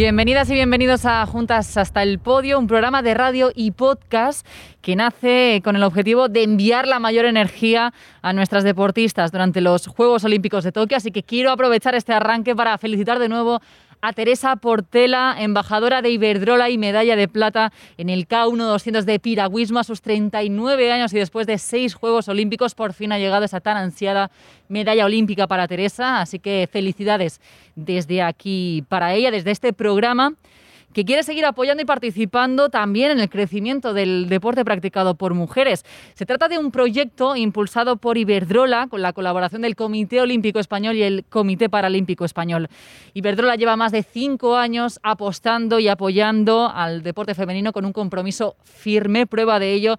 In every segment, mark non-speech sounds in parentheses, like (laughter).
Bienvenidas y bienvenidos a Juntas hasta el Podio, un programa de radio y podcast que nace con el objetivo de enviar la mayor energía a nuestras deportistas durante los Juegos Olímpicos de Tokio. Así que quiero aprovechar este arranque para felicitar de nuevo a Teresa Portela, embajadora de Iberdrola y medalla de plata en el K1 200 de piragüismo a sus 39 años y después de seis Juegos Olímpicos por fin ha llegado esa tan ansiada medalla olímpica para Teresa. Así que felicidades desde aquí para ella, desde este programa que quiere seguir apoyando y participando también en el crecimiento del deporte practicado por mujeres. Se trata de un proyecto impulsado por Iberdrola con la colaboración del Comité Olímpico Español y el Comité Paralímpico Español. Iberdrola lleva más de cinco años apostando y apoyando al deporte femenino con un compromiso firme. Prueba de ello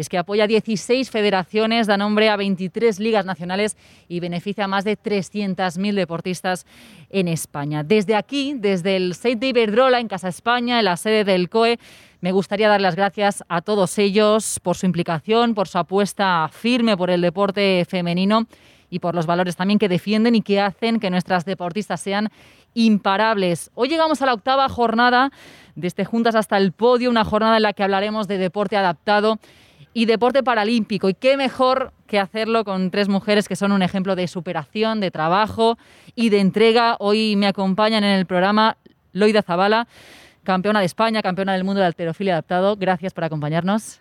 es que apoya 16 federaciones, da nombre a 23 ligas nacionales y beneficia a más de 300.000 deportistas en España. Desde aquí, desde el State de Iberdrola en Casa España, en la sede del COE, me gustaría dar las gracias a todos ellos por su implicación, por su apuesta firme por el deporte femenino y por los valores también que defienden y que hacen que nuestras deportistas sean imparables. Hoy llegamos a la octava jornada desde Juntas hasta el Podio, una jornada en la que hablaremos de deporte adaptado y deporte paralímpico. Y qué mejor que hacerlo con tres mujeres que son un ejemplo de superación, de trabajo y de entrega. Hoy me acompañan en el programa Loida Zabala, campeona de España, campeona del mundo de alterofilia adaptado. Gracias por acompañarnos.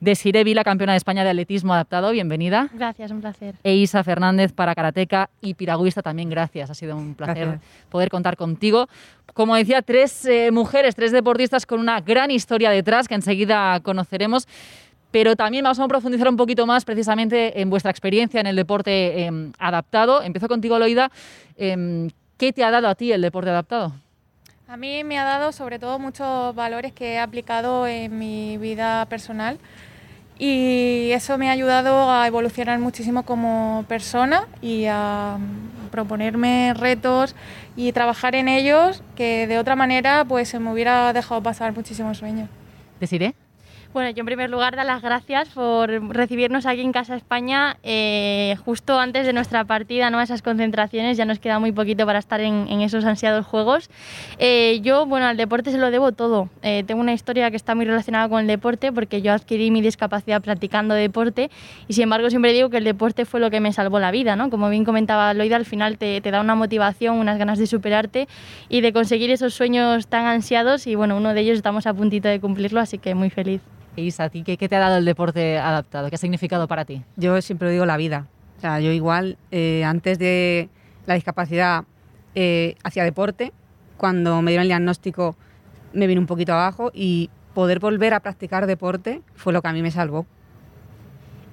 Desiree Vila, campeona de España de atletismo adaptado, bienvenida. Gracias, un placer. E Isa Fernández para karateca y piragüista también, gracias. Ha sido un placer poder contar contigo. Como decía, tres eh, mujeres, tres deportistas con una gran historia detrás que enseguida conoceremos pero también vamos a profundizar un poquito más precisamente en vuestra experiencia en el deporte em, adaptado. Empiezo contigo, Loida. Em, ¿Qué te ha dado a ti el deporte adaptado? A mí me ha dado sobre todo muchos valores que he aplicado en mi vida personal y eso me ha ayudado a evolucionar muchísimo como persona y a proponerme retos y trabajar en ellos que de otra manera pues se me hubiera dejado pasar muchísimos sueños. ¿Deciré? Bueno, yo en primer lugar dar las gracias por recibirnos aquí en Casa España eh, justo antes de nuestra partida, ¿no? esas concentraciones, ya nos queda muy poquito para estar en, esos ansiados juegos. Eh, yo, bueno, al deporte se lo debo todo. Eh, tengo una historia que está muy relacionada con el deporte porque yo adquirí mi discapacidad practicando deporte y sin embargo siempre digo que el deporte fue lo que me salvó la vida, ¿no? Como bien comentaba Loida, al final te, te da una motivación, unas ganas de superarte y de conseguir esos sueños tan ansiados y bueno, uno de ellos estamos a puntito de cumplirlo, así que muy feliz. Isa, ¿a ti qué, te ha dado el deporte adaptado? ¿Qué ha significado para ti? Yo siempre digo la vida. O sea, yo igual, eh, antes de la discapacidad, eh, hacía deporte. Cuando me dieron el diagnóstico, me vine un poquito abajo y poder volver a practicar deporte fue lo que a mí me salvó.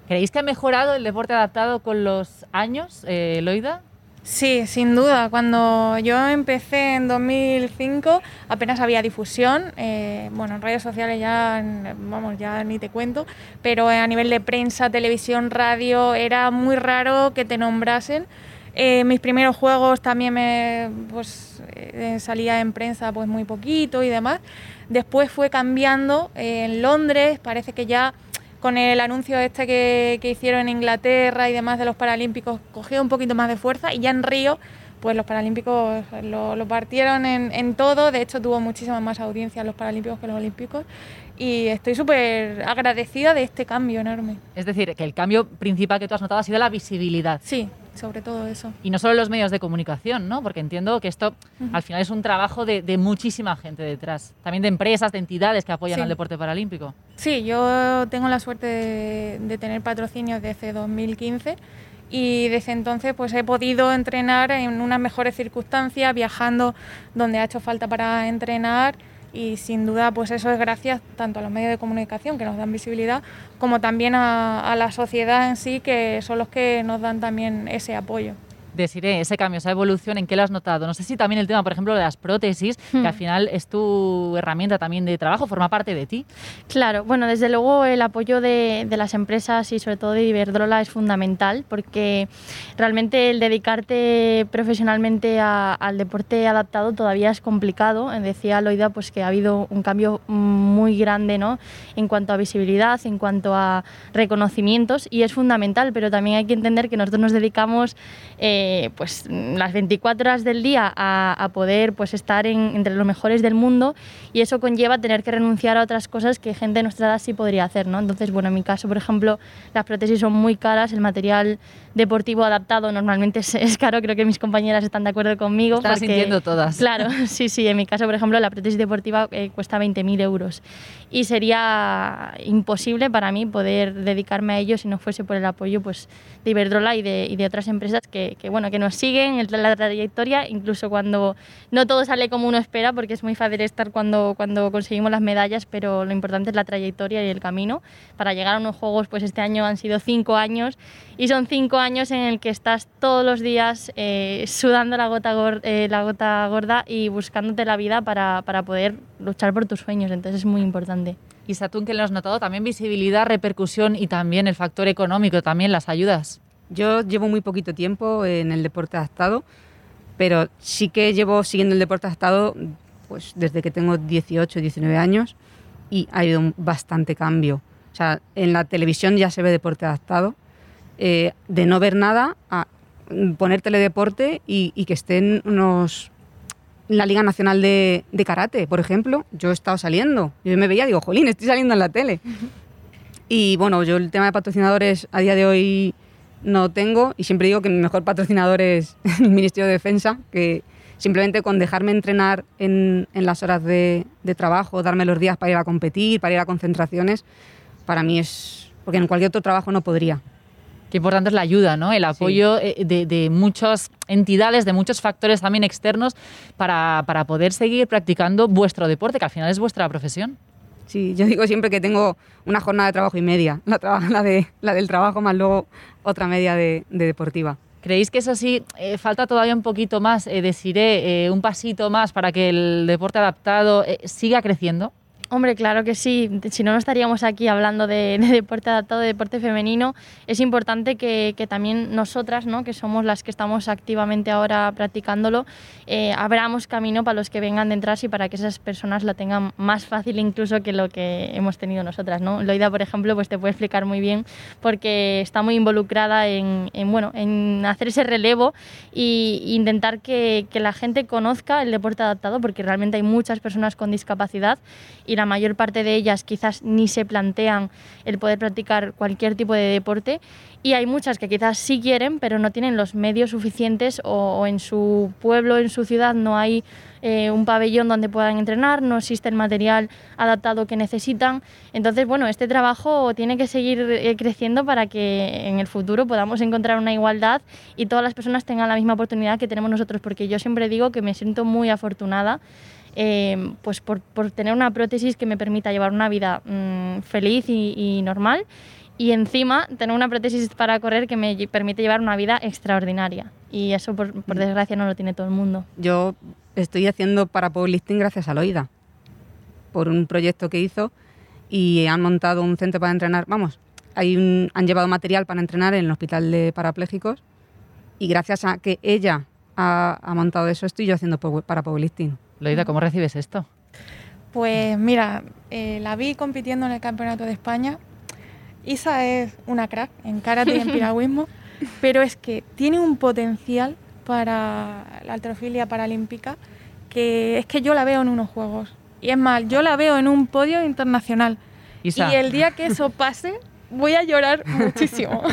¿Creéis que ha mejorado el deporte adaptado con los años, eh, Loida? Sí, sin duda. Cuando yo empecé en 2005 apenas había difusión. Eh, bueno, en redes sociales ya, vamos, ya ni te cuento, pero a nivel de prensa, televisión, radio, era muy raro que te nombrasen. Eh, mis primeros juegos también me pues, eh, salía en prensa pues muy poquito y demás. Después fue cambiando. en Londres parece que ya con el anuncio este que, hicieron en Inglaterra y demás de los Paralímpicos, cogió un poquito más de fuerza y ya en Río, pues los Paralímpicos lo, partieron en, todo, de hecho tuvo muchísima más audiencia los Paralímpicos que los Olímpicos y estoy súper agradecida de este cambio enorme. Es decir, que el cambio principal que tú has notado ha sido la visibilidad. Sí, sobre todo eso. Y no solo los medios de comunicación, ¿no? Porque entiendo que esto al final es un trabajo de, muchísima gente detrás, también de empresas, de entidades que apoyan al deporte paralímpico. Sí, yo tengo la suerte de, tener patrocinios desde 2015 y desde entonces pues he podido entrenar en unas mejores circunstancias, viajando donde ha hecho falta para entrenar y sin duda pues eso es gracias tanto a los medios de comunicación que nos dan visibilidad como también a, la sociedad en sí que son los que nos dan también ese apoyo deciré ese cambio, esa evolución, ¿en qué lo has notado? No sé si también el tema, por ejemplo, de las prótesis, que al hmm. final es tu herramienta también de trabajo, forma parte de ti. Claro, bueno, desde luego el apoyo de, las empresas y sobre todo de Iberdrola es fundamental porque realmente el dedicarte profesionalmente al deporte adaptado todavía es complicado. Decía Loida pues que ha habido un cambio muy grande ¿no? en cuanto a visibilidad, en cuanto a reconocimientos y es fundamental, pero también hay que entender que nosotros nos dedicamos... Eh, eh, pues las 24 horas del día a, poder pues estar entre los mejores del mundo y eso conlleva tener que renunciar a otras cosas que gente de nuestra edad sí podría hacer, ¿no? Entonces, bueno, en mi caso, por ejemplo, las prótesis son muy caras, el material deportivo adaptado normalmente es, caro, creo que mis compañeras están de acuerdo conmigo. Están sintiendo todas. Claro, (laughs) sí, sí, en mi caso, por ejemplo, la prótesis deportiva eh, cuesta 20.000 euros y sería imposible para mí poder dedicarme a ello si no fuese por el apoyo pues, de Iberdrola y de, y de otras empresas que, que, bueno, que nos siguen en la trayectoria, incluso cuando no todo sale como uno espera, porque es muy fácil estar cuando, cuando conseguimos las medallas, pero lo importante es la trayectoria y el camino. Para llegar a unos Juegos, pues este año han sido cinco años y son cinco años en el que estás todos los días eh, sudando la gota, eh, la gota gorda y buscándote la vida para, para poder luchar por tus sueños, entonces es muy importante. Y Satún, que lo has notado, también visibilidad, repercusión y también el factor económico, también las ayudas. Yo llevo muy poquito tiempo en el deporte adaptado, pero sí que llevo siguiendo el deporte adaptado pues, desde que tengo 18, 19 años y ha habido bastante cambio. O sea, en la televisión ya se ve deporte adaptado, eh, de no ver nada a poner teledeporte y, y que estén unos la Liga Nacional de, Karate, por ejemplo, yo he estado saliendo. Yo me veía digo, jolín, estoy saliendo en la tele. Y bueno, yo el tema de patrocinadores a día de hoy no tengo y siempre digo que mi mejor patrocinador es (laughs) el Ministerio de Defensa, que simplemente con dejarme entrenar en, las horas de, de, trabajo, darme los días para ir a competir, para ir a concentraciones, para mí es... porque en cualquier otro trabajo no podría. Qué importante es la ayuda, ¿no? El apoyo eh, de, muchas entidades, de muchos factores también externos para, poder seguir practicando vuestro deporte, que al final es vuestra profesión. Sí, yo digo siempre que tengo una jornada de trabajo y media, la, la, de, la del trabajo más luego otra media de, deportiva. ¿Creéis que eso sí, eh, falta todavía un poquito más, eh, deciré, eh, un pasito más para que el deporte adaptado siga creciendo? Hombre, claro que sí. Si no, no estaríamos aquí hablando de, (laughs) deporte adaptado, de deporte femenino. Es importante que, también nosotras, ¿no? que somos las que estamos activamente ahora practicándolo, eh, abramos camino para los que vengan detrás y para que esas personas lo tengan más fácil incluso que lo que hemos tenido nosotras. ¿no? Loida, por ejemplo, pues te puede explicar muy bien porque está muy involucrada en, bueno, en hacer ese relevo e intentar que, que la gente conozca el deporte adaptado porque realmente hay muchas personas con discapacidad y la mayor parte de ellas quizás ni se plantean el poder practicar cualquier tipo de deporte y hay muchas que quizás sí quieren pero no tienen los medios suficientes o, en su pueblo, en su ciudad no hay eh, un pabellón donde puedan entrenar, no existe el material adaptado que necesitan. Entonces, bueno, este trabajo tiene que seguir eh, creciendo para que en el futuro podamos encontrar una igualdad y todas las personas tengan la misma oportunidad que tenemos nosotros, porque yo siempre digo que me siento muy afortunada Em, pues por, tener una prótesis que me permita llevar una vida mm, feliz y, normal y encima tener una prótesis para correr que me permite llevar una vida extraordinaria. Y eso, por, mm. desgracia, no lo tiene todo el mundo. Yo estoy haciendo para powerlifting gracias a Loida, por un proyecto que hizo y han montado un centro para entrenar. Vamos, hay han llevado material para entrenar en el hospital de parapléjicos y gracias a que ella ha, ha montado eso, estoy yo haciendo para powerlifting. Loida, ¿cómo recibes esto? Pues mira, eh, la vi compitiendo en el Campeonato de España. Isa es una crack en karate y en (laughs) piragüismo, pero es que tiene un potencial para la alterofilia paralímpica que es que yo la veo en unos juegos. Y es más, yo la veo en un podio internacional. Y el día que eso pase, voy a llorar muchísimo.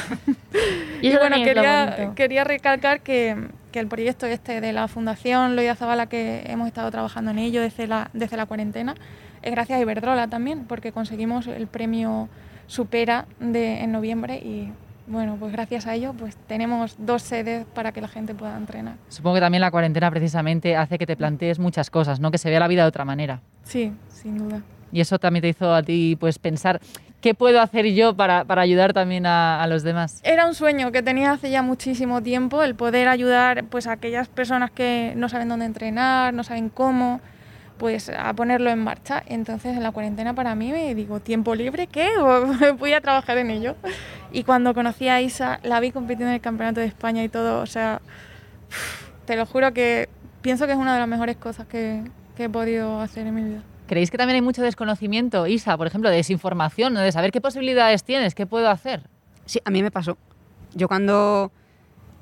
(laughs) y, bueno, quería, quería recalcar que, que el proyecto este de la Fundación Loida Zabala, que hemos estado trabajando en ello desde la, desde la cuarentena, es gracias a Iberdrola también, porque conseguimos el premio Supera de, en noviembre y bueno, pues gracias a ello pues tenemos dos sedes para que la gente pueda entrenar. Supongo que también la cuarentena precisamente hace que te plantees muchas cosas, ¿no? Que se vea la vida de otra manera. Sí, sin duda. Y eso también te hizo a ti pues pensar ¿Qué puedo hacer yo para, para ayudar también a, a, los demás? Era un sueño que tenía hace ya muchísimo tiempo, el poder ayudar pues, a aquellas personas que no saben dónde entrenar, no saben cómo, pues a ponerlo en marcha. Entonces en la cuarentena para mí me digo, ¿tiempo libre qué? (laughs) Voy a trabajar en ello. Y cuando conocí a Isa, la vi compitiendo en el Campeonato de España y todo, o sea, te lo juro que pienso que es una de las mejores cosas que, que he podido hacer en mi vida. ¿Creéis que también hay mucho desconocimiento, Isa, por ejemplo, de desinformación, de saber qué posibilidades tienes, qué puedo hacer? Sí, a mí me pasó. Yo cuando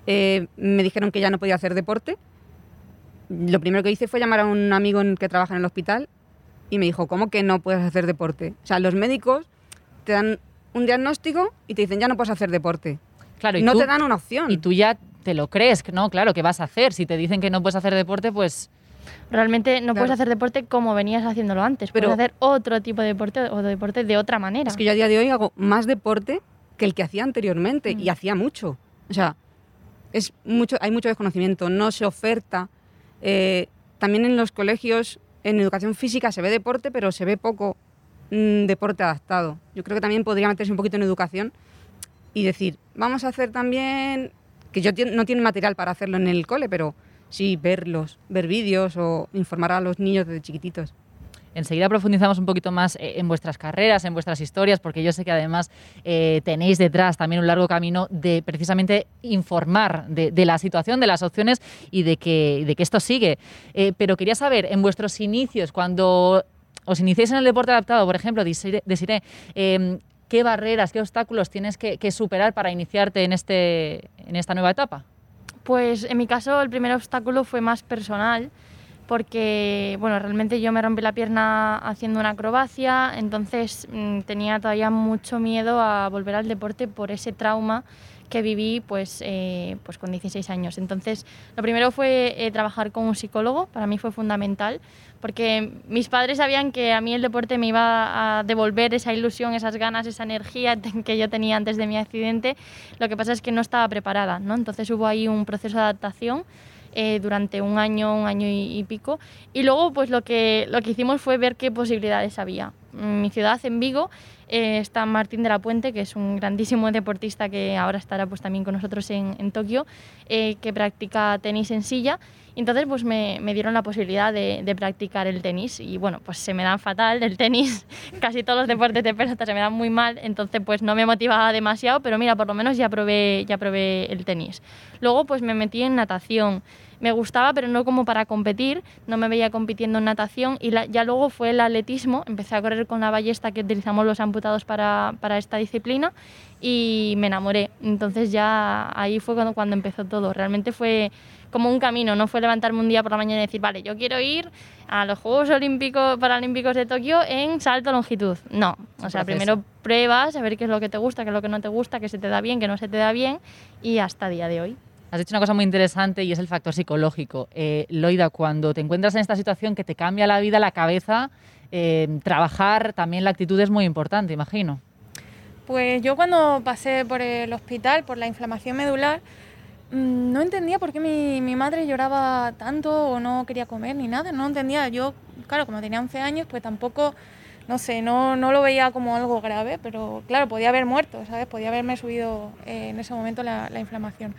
eh, me dijeron que ya no podía hacer deporte. Lo primero que hice fue llamar a un amigo en- que trabaja en el hospital y me dijo, ¿cómo que no puedes hacer deporte? O sea, los médicos te dan un diagnóstico y te dicen, ya no puedes hacer deporte. Claro, y no tú, te dan una opción. y tú ya te lo crees, ¿no? Claro, ¿qué vas a hacer? Si te dicen que no puedes hacer deporte, pues Realmente no puedes Claro. hacer deporte como venías haciéndolo antes. Pero- puedes hacer otro tipo de deporte o deporte de otra manera. Es que yo a día de hoy hago más deporte que el que hacía anteriormente y Mm. hacía mucho. O sea, es mucho, hay mucho desconocimiento, no se oferta. Eh, también en los colegios, en educación física se ve deporte, pero se ve poco mm, deporte adaptado. Yo creo que también podría meterse un poquito en educación y decir, vamos a hacer también, que yo no tiene material para hacerlo en el cole, pero sí verlos, ver vídeos o informar a los niños desde chiquititos. Enseguida profundizamos un poquito más eh, en vuestras carreras, en vuestras historias, porque yo sé que además eh, tenéis detrás también un largo camino de precisamente informar de, la situación, de las opciones y de que, de que esto sigue. Eh, pero quería saber, en vuestros inicios, cuando os iniciáis en el deporte adaptado, por ejemplo, Desiré, eh, ¿qué barreras, qué obstáculos tienes que, que superar para iniciarte en, este, en esta nueva etapa? Pues en mi caso el primer obstáculo fue más personal porque bueno, realmente yo me rompí la pierna haciendo una acrobacia, entonces mm, tenía todavía mucho miedo a volver al deporte por ese trauma que viví pues, eh, pues con 16 años. Entonces, lo primero fue eh, trabajar con un psicólogo, para mí fue fundamental, porque mis padres sabían que a mí el deporte me iba a devolver esa ilusión, esas ganas, esa energía (laughs) que yo tenía antes de mi accidente. Lo que pasa es que no estaba preparada, ¿no? Entonces hubo ahí un proceso de adaptación eh, durante un año, un año y, y pico. Y luego pues lo que, lo que hicimos fue ver qué posibilidades había. En mi ciudad, en Vigo, eh, está Martín de la Puente, que es un grandísimo (laughs) deportista que ahora estará pues también con nosotros en, en Tokio, eh, que practica tenis en silla. Entonces pues me, me dieron la posibilidad de, de practicar el tenis y bueno, pues se me dan fatal el tenis, (laughs) casi todos los deportes de pelota se me dan muy mal, entonces pues no me motivaba demasiado, pero mira, por lo menos ya probé, ya probé el tenis. Luego pues me metí en natación, me gustaba, pero no como para competir, no me veía compitiendo en natación y la- ya luego fue el atletismo, empecé a correr con la ballesta que utilizamos los amputados para, para esta disciplina y me enamoré. Entonces ya ahí fue cuando, cuando empezó todo. Realmente fue como un camino, no fue levantarme un día por la mañana y decir, vale, yo quiero ir a los Juegos Olímpicos Paralímpicos de Tokio en salto longitud. No, o sea, proceso. primero pruebas, a ver qué es lo que te gusta, qué es lo que no te gusta, qué se te da bien, qué no se te da bien y hasta día de hoy. Has dicho una cosa muy interesante y es el factor psicológico. Eh, Loida, cuando te encuentras en esta situación que te cambia la vida, la cabeza, eh, trabajar también la actitud es muy importante, imagino. Pues yo cuando pasé por el hospital, por la inflamación medular, mm, no entendía por qué mi, mi madre lloraba tanto o no quería comer ni nada, no entendía. Yo, claro, como tenía 11 años, pues tampoco, no sé, no, no lo veía como algo grave, pero claro, podía haber muerto, ¿sabes? Podía haberme subido eh, en ese momento la, la inflamación.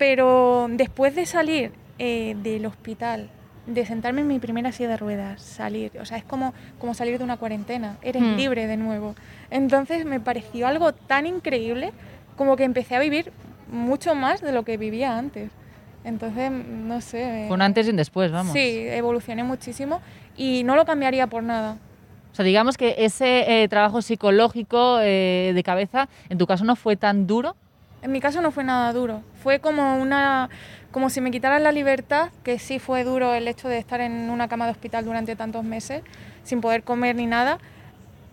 Pero después de salir eh, del hospital, de sentarme en mi primera silla de ruedas, salir, o sea, es como, como salir de una cuarentena, eres Hmm. libre de nuevo. Entonces me pareció algo tan increíble como que empecé a vivir mucho más de lo que vivía antes. Entonces, no sé. Fue un antes y un después, vamos. Sí, evolucioné muchísimo y no lo cambiaría por nada. O sea, digamos que ese eh, trabajo psicológico eh, de cabeza, en tu caso no fue tan duro. En mi caso no fue nada duro. Fue como una como si me quitaran la libertad, que sí fue duro el hecho de estar en una cama de hospital durante tantos meses sin poder comer ni nada.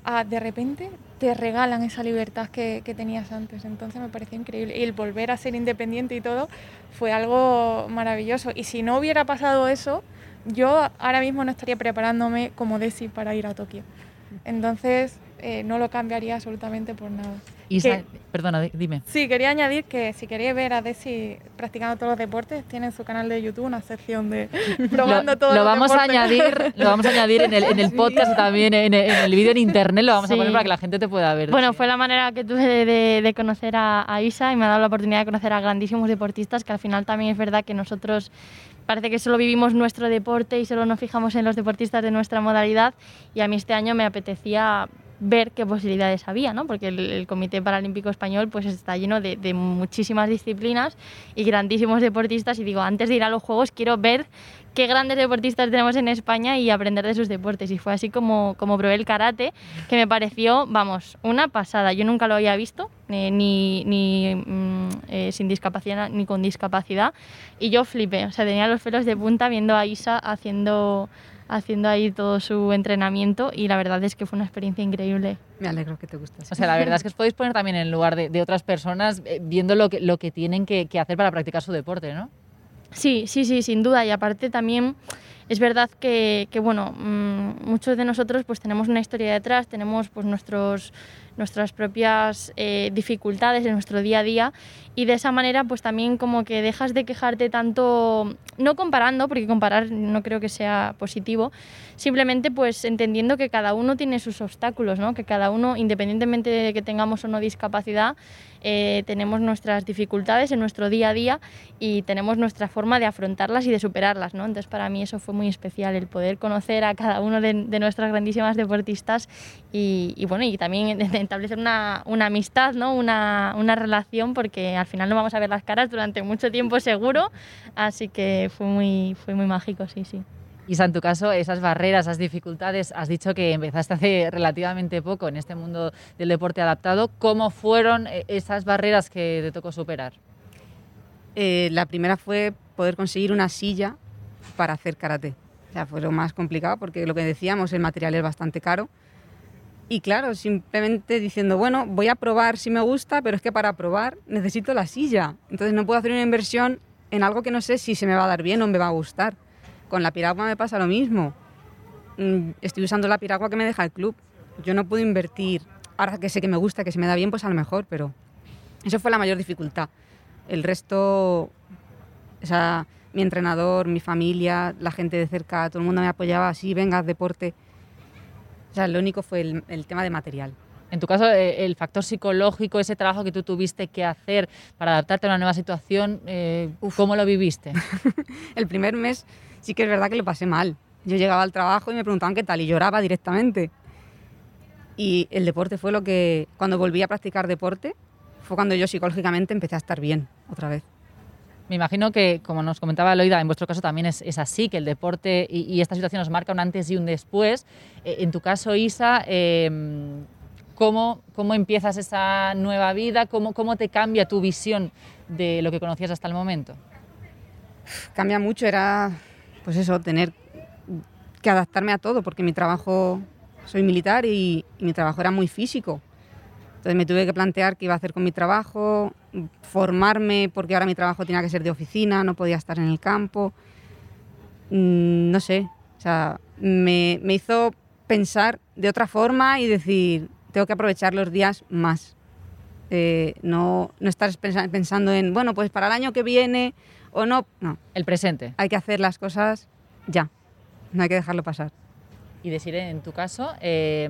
a de repente te regalan esa libertad que, que tenías antes. Entonces me pareció increíble. Y el volver a ser independiente y todo fue algo maravilloso. Y si no hubiera pasado eso, yo ahora mismo no estaría preparándome como Desi para ir a Tokio. Entonces eh, no lo cambiaría absolutamente por nada. Isa, ¿Qué? perdona, di- dime. Sí, quería añadir que si queréis ver a Desi practicando todos los deportes, tiene en su canal de YouTube una sección de (laughs) probando lo, todos lo los vamos a deportes. añadir, lo vamos a añadir en el, en el (laughs) podcast y también en, en el vídeo en internet, lo vamos a Sí. poner para que la gente te pueda ver. Bueno, Sí. fue la manera que tuve de, de- de conocer a, a Isa y me ha dado la oportunidad de conocer a grandísimos deportistas, que al final también es verdad que nosotros parece que solo vivimos nuestro deporte y solo nos fijamos en los deportistas de nuestra modalidad y a mí este año me apetecía ver qué posibilidades había, ¿no? porque el, el Comité Paralímpico Español pues está lleno de, de muchísimas disciplinas y grandísimos deportistas y digo, antes de ir a los Juegos quiero ver qué grandes deportistas tenemos en España y aprender de sus deportes. Y fue así como, como probé el karate, que me pareció, vamos, una pasada. Yo nunca lo había visto, eh, ni, ni, mm, eh, sin discapacidad ni con discapacidad. Y yo flipé, o sea, tenía los pelos de punta viendo a Isa haciendo, haciendo ahí todo su entrenamiento y la verdad es que fue una experiencia increíble. Me alegro que te guste. O sea, la verdad es que os podéis poner también en lugar de, de otras personas eh, viendo lo que, lo que tienen que, que hacer para practicar su deporte, ¿no? Sí, sí, sí, sin duda. Y aparte también es verdad que, que bueno, mmm, muchos de nosotros pues tenemos una historia detrás, tenemos pues nuestros nuestras propias eh, dificultades en nuestro día a día y de esa manera pues también como que dejas de quejarte tanto, no comparando, porque comparar no creo que sea positivo, simplemente pues entendiendo que cada uno tiene sus obstáculos, ¿no? que cada uno, independientemente de que tengamos o no discapacidad, eh, tenemos nuestras dificultades en nuestro día a día y tenemos nuestra forma de afrontarlas y de superarlas. ¿no? Entonces para mí eso fue muy especial, el poder conocer a cada uno de, de nuestras grandísimas deportistas y, y, bueno, y también establecer una, una amistad, ¿no? una, una relación, porque al final no vamos a ver las caras durante mucho tiempo (laughs) seguro, así que fue muy, fue muy mágico, sí, sí. Isa, en tu caso, esas barreras, esas dificultades, has dicho que empezaste hace relativamente poco en este mundo del deporte adaptado. ¿Cómo fueron eh, esas barreras que te tocó superar? Eh, la primera fue poder conseguir una silla para hacer karate. O sea, fue lo más complicado porque lo que decíamos, el material es bastante caro. Y claro, simplemente diciendo, bueno, voy a probar si me gusta, pero es que para probar necesito la silla. Entonces no puedo hacer una inversión en algo que no sé si se me va a dar bien o me va a gustar. Con la piragua me pasa lo mismo. Mm, estoy usando la piragua que me deja el club. Yo no puedo invertir, ahora que sé que me gusta, que se me da bien, pues a lo mejor, pero eso fue la mayor dificultad. El resto, o sea, mi entrenador, mi familia, la gente de cerca, todo el mundo me apoyaba así, venga, deporte. Sea, lo único fue el, el tema de material. En tu caso, eh, el factor psicológico, ese trabajo que tú tuviste que hacer para adaptarte a una nueva situación, eh, ¿cómo lo viviste? (laughs) el primer mes sí que es verdad que lo pasé mal. Yo llegaba al trabajo y me preguntaban qué tal y lloraba directamente. Y el deporte fue lo que, cuando volví a practicar deporte, fue cuando yo psicológicamente empecé a estar bien otra vez. Me imagino que, como nos comentaba Loida, en vuestro caso también es, así, que el deporte y, esta situación nos marca un antes y un después. Eh, en tu caso, Isa, eh, ¿cómo, ¿cómo, empiezas esa nueva vida? ¿Cómo, ¿Cómo te cambia tu visión de lo que conocías hasta el momento? Cambia mucho, era pues eso, tener que adaptarme a todo, porque mi trabajo, soy militar y mi trabajo era muy físico. Entonces me tuve que plantear qué iba a hacer con mi trabajo, formarme, porque ahora mi trabajo tenía que ser de oficina, no podía estar en el campo. Mm, no sé, o sea, me, me hizo pensar de otra forma y decir, tengo que aprovechar los días más. Eh, no, no estar pensando en, bueno, pues para el año que viene o no. No. El presente. Hay que hacer las cosas ya. No hay que dejarlo pasar. Y decir, en tu caso, eh,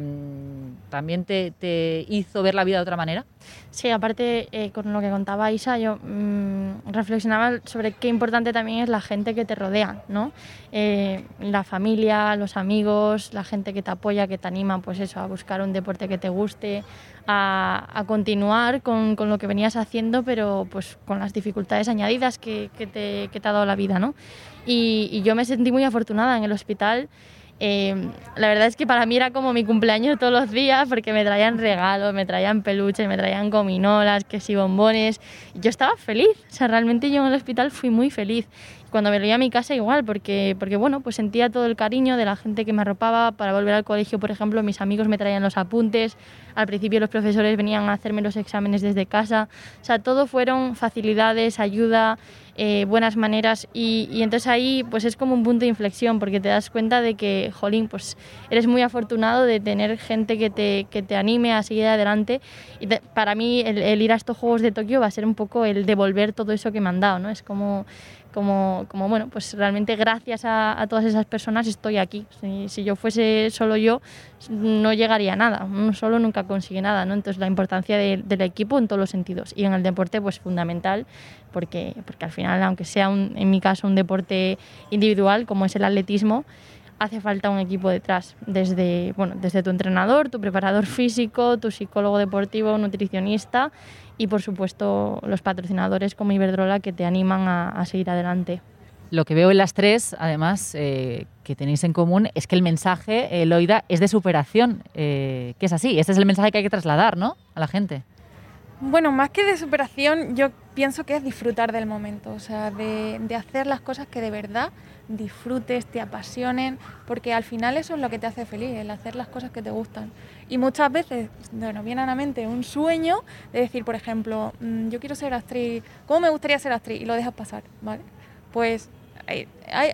¿también te, te, hizo ver la vida de otra manera? Sí, aparte, eh, con lo que contaba Isa, yo mmm, reflexionaba sobre qué importante también es la gente que te rodea, ¿no? Eh, la familia, los amigos, la gente que te apoya, que te anima, pues eso, a buscar un deporte que te guste, a, a continuar con, con, lo que venías haciendo, pero pues con las dificultades añadidas que, que, te, que te ha dado la vida, ¿no? Y, y yo me sentí muy afortunada en el hospital. Eh, la verdad es que para mí era como mi cumpleaños todos los días porque me traían regalos, me traían peluches, me traían gominolas, que si bombones. Yo estaba feliz, o sea, realmente yo en el hospital fui muy feliz. Cuando me veía a mi casa igual, porque, porque bueno, pues sentía todo el cariño de la gente que me arropaba. Para volver al colegio, por ejemplo, mis amigos me traían los apuntes. Al principio los profesores venían a hacerme los exámenes desde casa. O sea, todo fueron facilidades, ayuda, eh, buenas maneras y, y, entonces ahí pues es como un punto de inflexión porque te das cuenta de que, jolín, pues eres muy afortunado de tener gente que te, que te anime a seguir adelante y te, para mí el, el, ir a estos Juegos de Tokio va a ser un poco el devolver todo eso que me han dado, ¿no? Es como, como, como bueno, pues realmente gracias a, a todas esas personas estoy aquí. Si, si, yo fuese solo yo, no llegaría a nada. Uno solo nunca consigue nada, ¿no? Entonces la importancia de, del equipo en todos los sentidos. Y en el deporte, pues fundamental, porque, porque al final, aunque sea un, en mi caso un deporte individual, como es el atletismo, hace falta un equipo detrás, desde, bueno, desde tu entrenador, tu preparador (laughs) físico, tu psicólogo deportivo, nutricionista y por supuesto los patrocinadores como Iberdrola que te animan a, seguir adelante. Lo que veo en las tres, además, eh, que tenéis en común, es que el mensaje, eh, Loida, es de superación, eh, que es así. Este es el mensaje que hay que trasladar, ¿no? A la gente. Bueno, más que de superación, yo pienso que es disfrutar del momento, o sea, de, hacer las cosas que de verdad disfrutes, te apasionen, porque al final eso es lo que te hace feliz, el hacer las cosas que te gustan. Y muchas veces bueno, viene a la mente un sueño de decir, por ejemplo, mm, yo quiero ser actriz, ¿cómo me gustaría ser actriz? Y lo dejas pasar, ¿vale? Pues es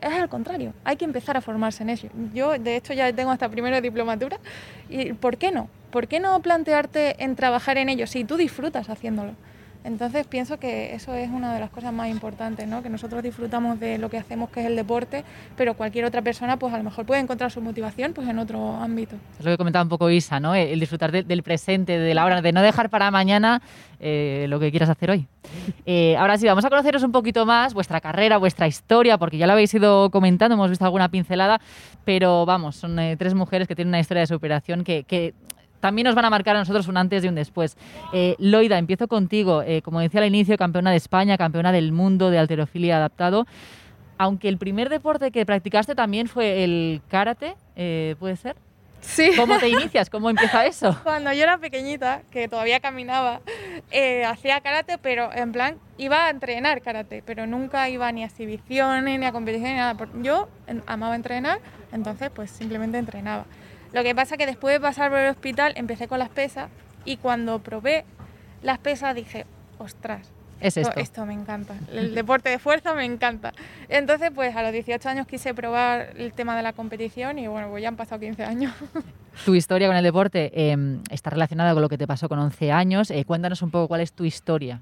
al contrario, hay que empezar a formarse en eso. Yo, de hecho, ya tengo hasta primero de diplomatura, ¿y por qué no? ¿Por qué no plantearte en trabajar en ello si tú disfrutas haciéndolo? Entonces pienso que eso es una de las cosas más importantes, ¿no? que nosotros disfrutamos de lo que hacemos, que es el deporte, pero cualquier otra persona pues a lo mejor puede encontrar su motivación pues en otro ámbito. Es lo que comentaba un poco Isa, ¿no? el disfrutar del presente, de la hora, de no dejar para mañana eh, lo que quieras hacer hoy. Eh, ahora sí, vamos a conoceros un poquito más, vuestra carrera, vuestra historia, porque ya lo habéis ido comentando, hemos visto alguna pincelada, pero vamos, son eh, tres mujeres que tienen una historia de superación que, que también nos van a marcar a nosotros un antes y un después. Eh, Loida, empiezo contigo. Eh, como decía al inicio, campeona de España, campeona del mundo de alterofilia adaptado. Aunque el primer deporte que practicaste también fue el karate, eh, ¿puede ser? Sí. ¿Cómo te (laughs) inicias? ¿Cómo empieza eso? Cuando yo era pequeñita, que todavía caminaba, hacía karate, pero en plan iba a entrenar karate, pero nunca iba ni a exhibiciones, ni a competiciones, ni nada. Yo amaba entrenar, entonces pues simplemente entrenaba. Lo que pasa es que después de pasar por el hospital empecé con las pesas y cuando probé las pesas dije, ostras, es esto, esto. me encanta. (laughs) El deporte de fuerza me encanta. Entonces, pues a los 18 años quise probar el tema de la competición y bueno, pues ya han pasado 15 años. Tu historia con el deporte em, está relacionada con lo que te pasó con 11 años. Eh, cuéntanos un poco cuál es tu historia.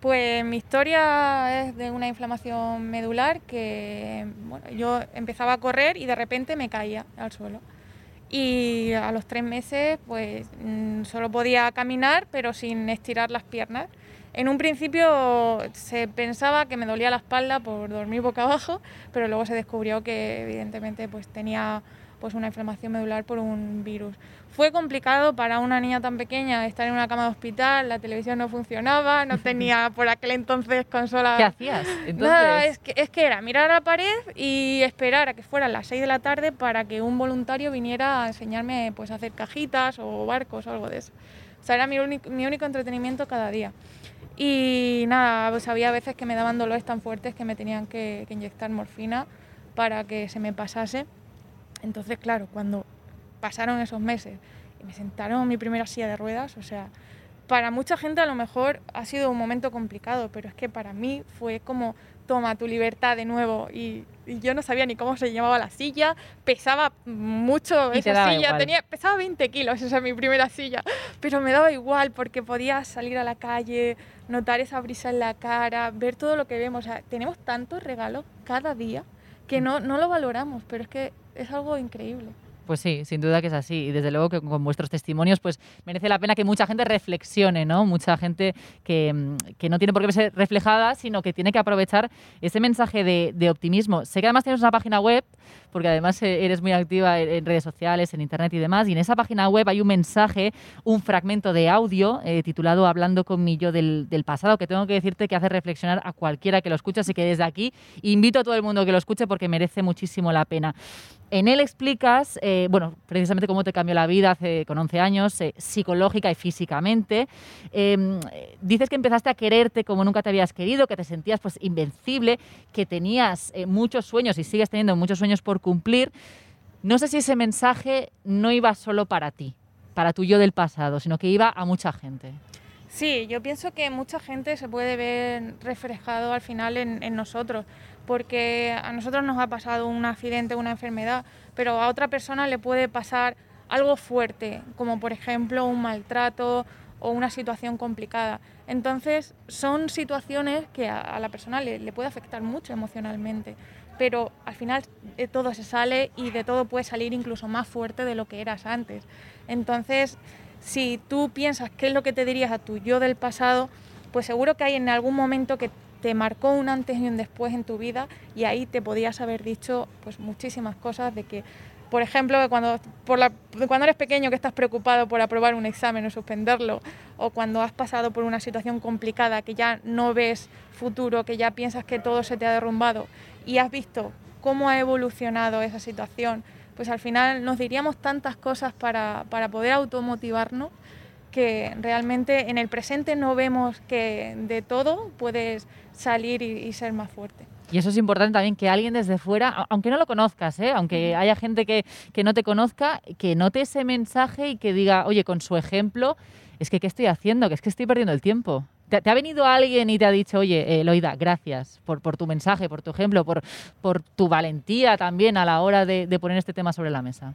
Pues mi historia es de una inflamación medular que bueno, yo empezaba a correr y de repente me caía al suelo y a los tres meses pues mm, solo podía caminar pero sin estirar las piernas. En un principio se pensaba que me dolía la espalda por dormir boca abajo, pero luego se descubrió que evidentemente pues tenía pues una inflamación medular por un virus. Fue complicado para una niña tan pequeña estar en una cama de hospital, la televisión no funcionaba, no (laughs) tenía por aquel entonces consola. ¿Qué hacías? Nada, es que, es que era mirar a la pared y esperar a que fueran las 6 de la tarde para que un voluntario viniera a enseñarme pues, a hacer cajitas o barcos o algo de eso. O sea, era mi, único, mi único entretenimiento cada día. Y nada, pues había veces que me daban dolores tan fuertes que me tenían que, que inyectar morfina para que se me pasase. Entonces, claro, cuando pasaron esos meses y me sentaron en mi primera silla de ruedas, o sea, para mucha gente a lo mejor ha sido un momento complicado, pero es que para mí fue como, toma tu libertad de nuevo y, yo no sabía ni cómo se llamaba la silla, pesaba mucho esa silla, tenía, pesaba 20 kilos, esa es mi primera silla, pero me daba igual porque podía salir a la calle, notar esa brisa en la cara, ver todo lo que vemos, o sea, tenemos tantos regalos cada día que no, no lo valoramos, pero es que es algo increíble. Pues sí, sin duda que es así. Y desde luego que con vuestros testimonios, pues merece la pena que mucha gente reflexione, ¿no? Mucha gente que, mm, que no tiene por qué ser reflejada, sino que tiene que aprovechar ese mensaje de, de, optimismo. Sé que además tienes una página web, porque además eh, eres muy activa en, redes sociales, en internet y demás, y en esa página web hay un mensaje, un fragmento de audio eh, titulado Hablando con mi yo del, del, pasado, que tengo que decirte que hace reflexionar a cualquiera que lo escuche, así que desde aquí invito a todo el mundo que lo escuche porque merece muchísimo la pena. En él explicas, eh, bueno, precisamente cómo te cambió la vida hace con 11 años, eh, psicológica y físicamente. Eh, dices que empezaste a quererte como nunca te habías querido, que te sentías pues invencible, que tenías eh, muchos sueños y sigues teniendo muchos sueños por cumplir. No sé si ese mensaje no iba solo para ti, para tu yo del pasado, sino que iba a mucha gente. Sí, yo pienso que mucha gente se puede ver reflejado al final en, nosotros porque a nosotros nos ha pasado un accidente, una enfermedad, pero a otra persona le puede pasar algo fuerte, como por ejemplo un maltrato o una situación complicada. Entonces son situaciones que a, la persona le, puede afectar mucho emocionalmente, pero al final de todo se sale y de todo puede salir incluso más fuerte de lo que eras antes. Entonces, si tú piensas qué es lo que te dirías a tu yo del pasado, pues seguro que hay en algún momento que te marcó un antes y un después en tu vida y ahí te podías haber dicho pues muchísimas cosas de que por ejemplo, cuando, por cuando eres pequeño que estás preocupado por aprobar un examen o suspenderlo, o cuando has pasado por una situación complicada que ya no ves futuro, que ya piensas que todo se te ha derrumbado y has visto cómo ha evolucionado esa situación, pues al final nos diríamos tantas cosas para, para poder automotivarnos que realmente en el presente no vemos que de todo puedes salir y, y ser más fuerte. Y eso es importante también que alguien desde fuera, aunque no lo conozcas, ¿eh? aunque haya gente que, que no te conozca, que note ese mensaje y que diga, oye, con su ejemplo, es que ¿qué estoy haciendo? Que es que estoy perdiendo el tiempo. ¿Te, ha venido alguien y te ha dicho, oye, eh, Loida, gracias por, tu mensaje, por tu ejemplo, por, tu valentía también a la hora de, poner este tema sobre la mesa?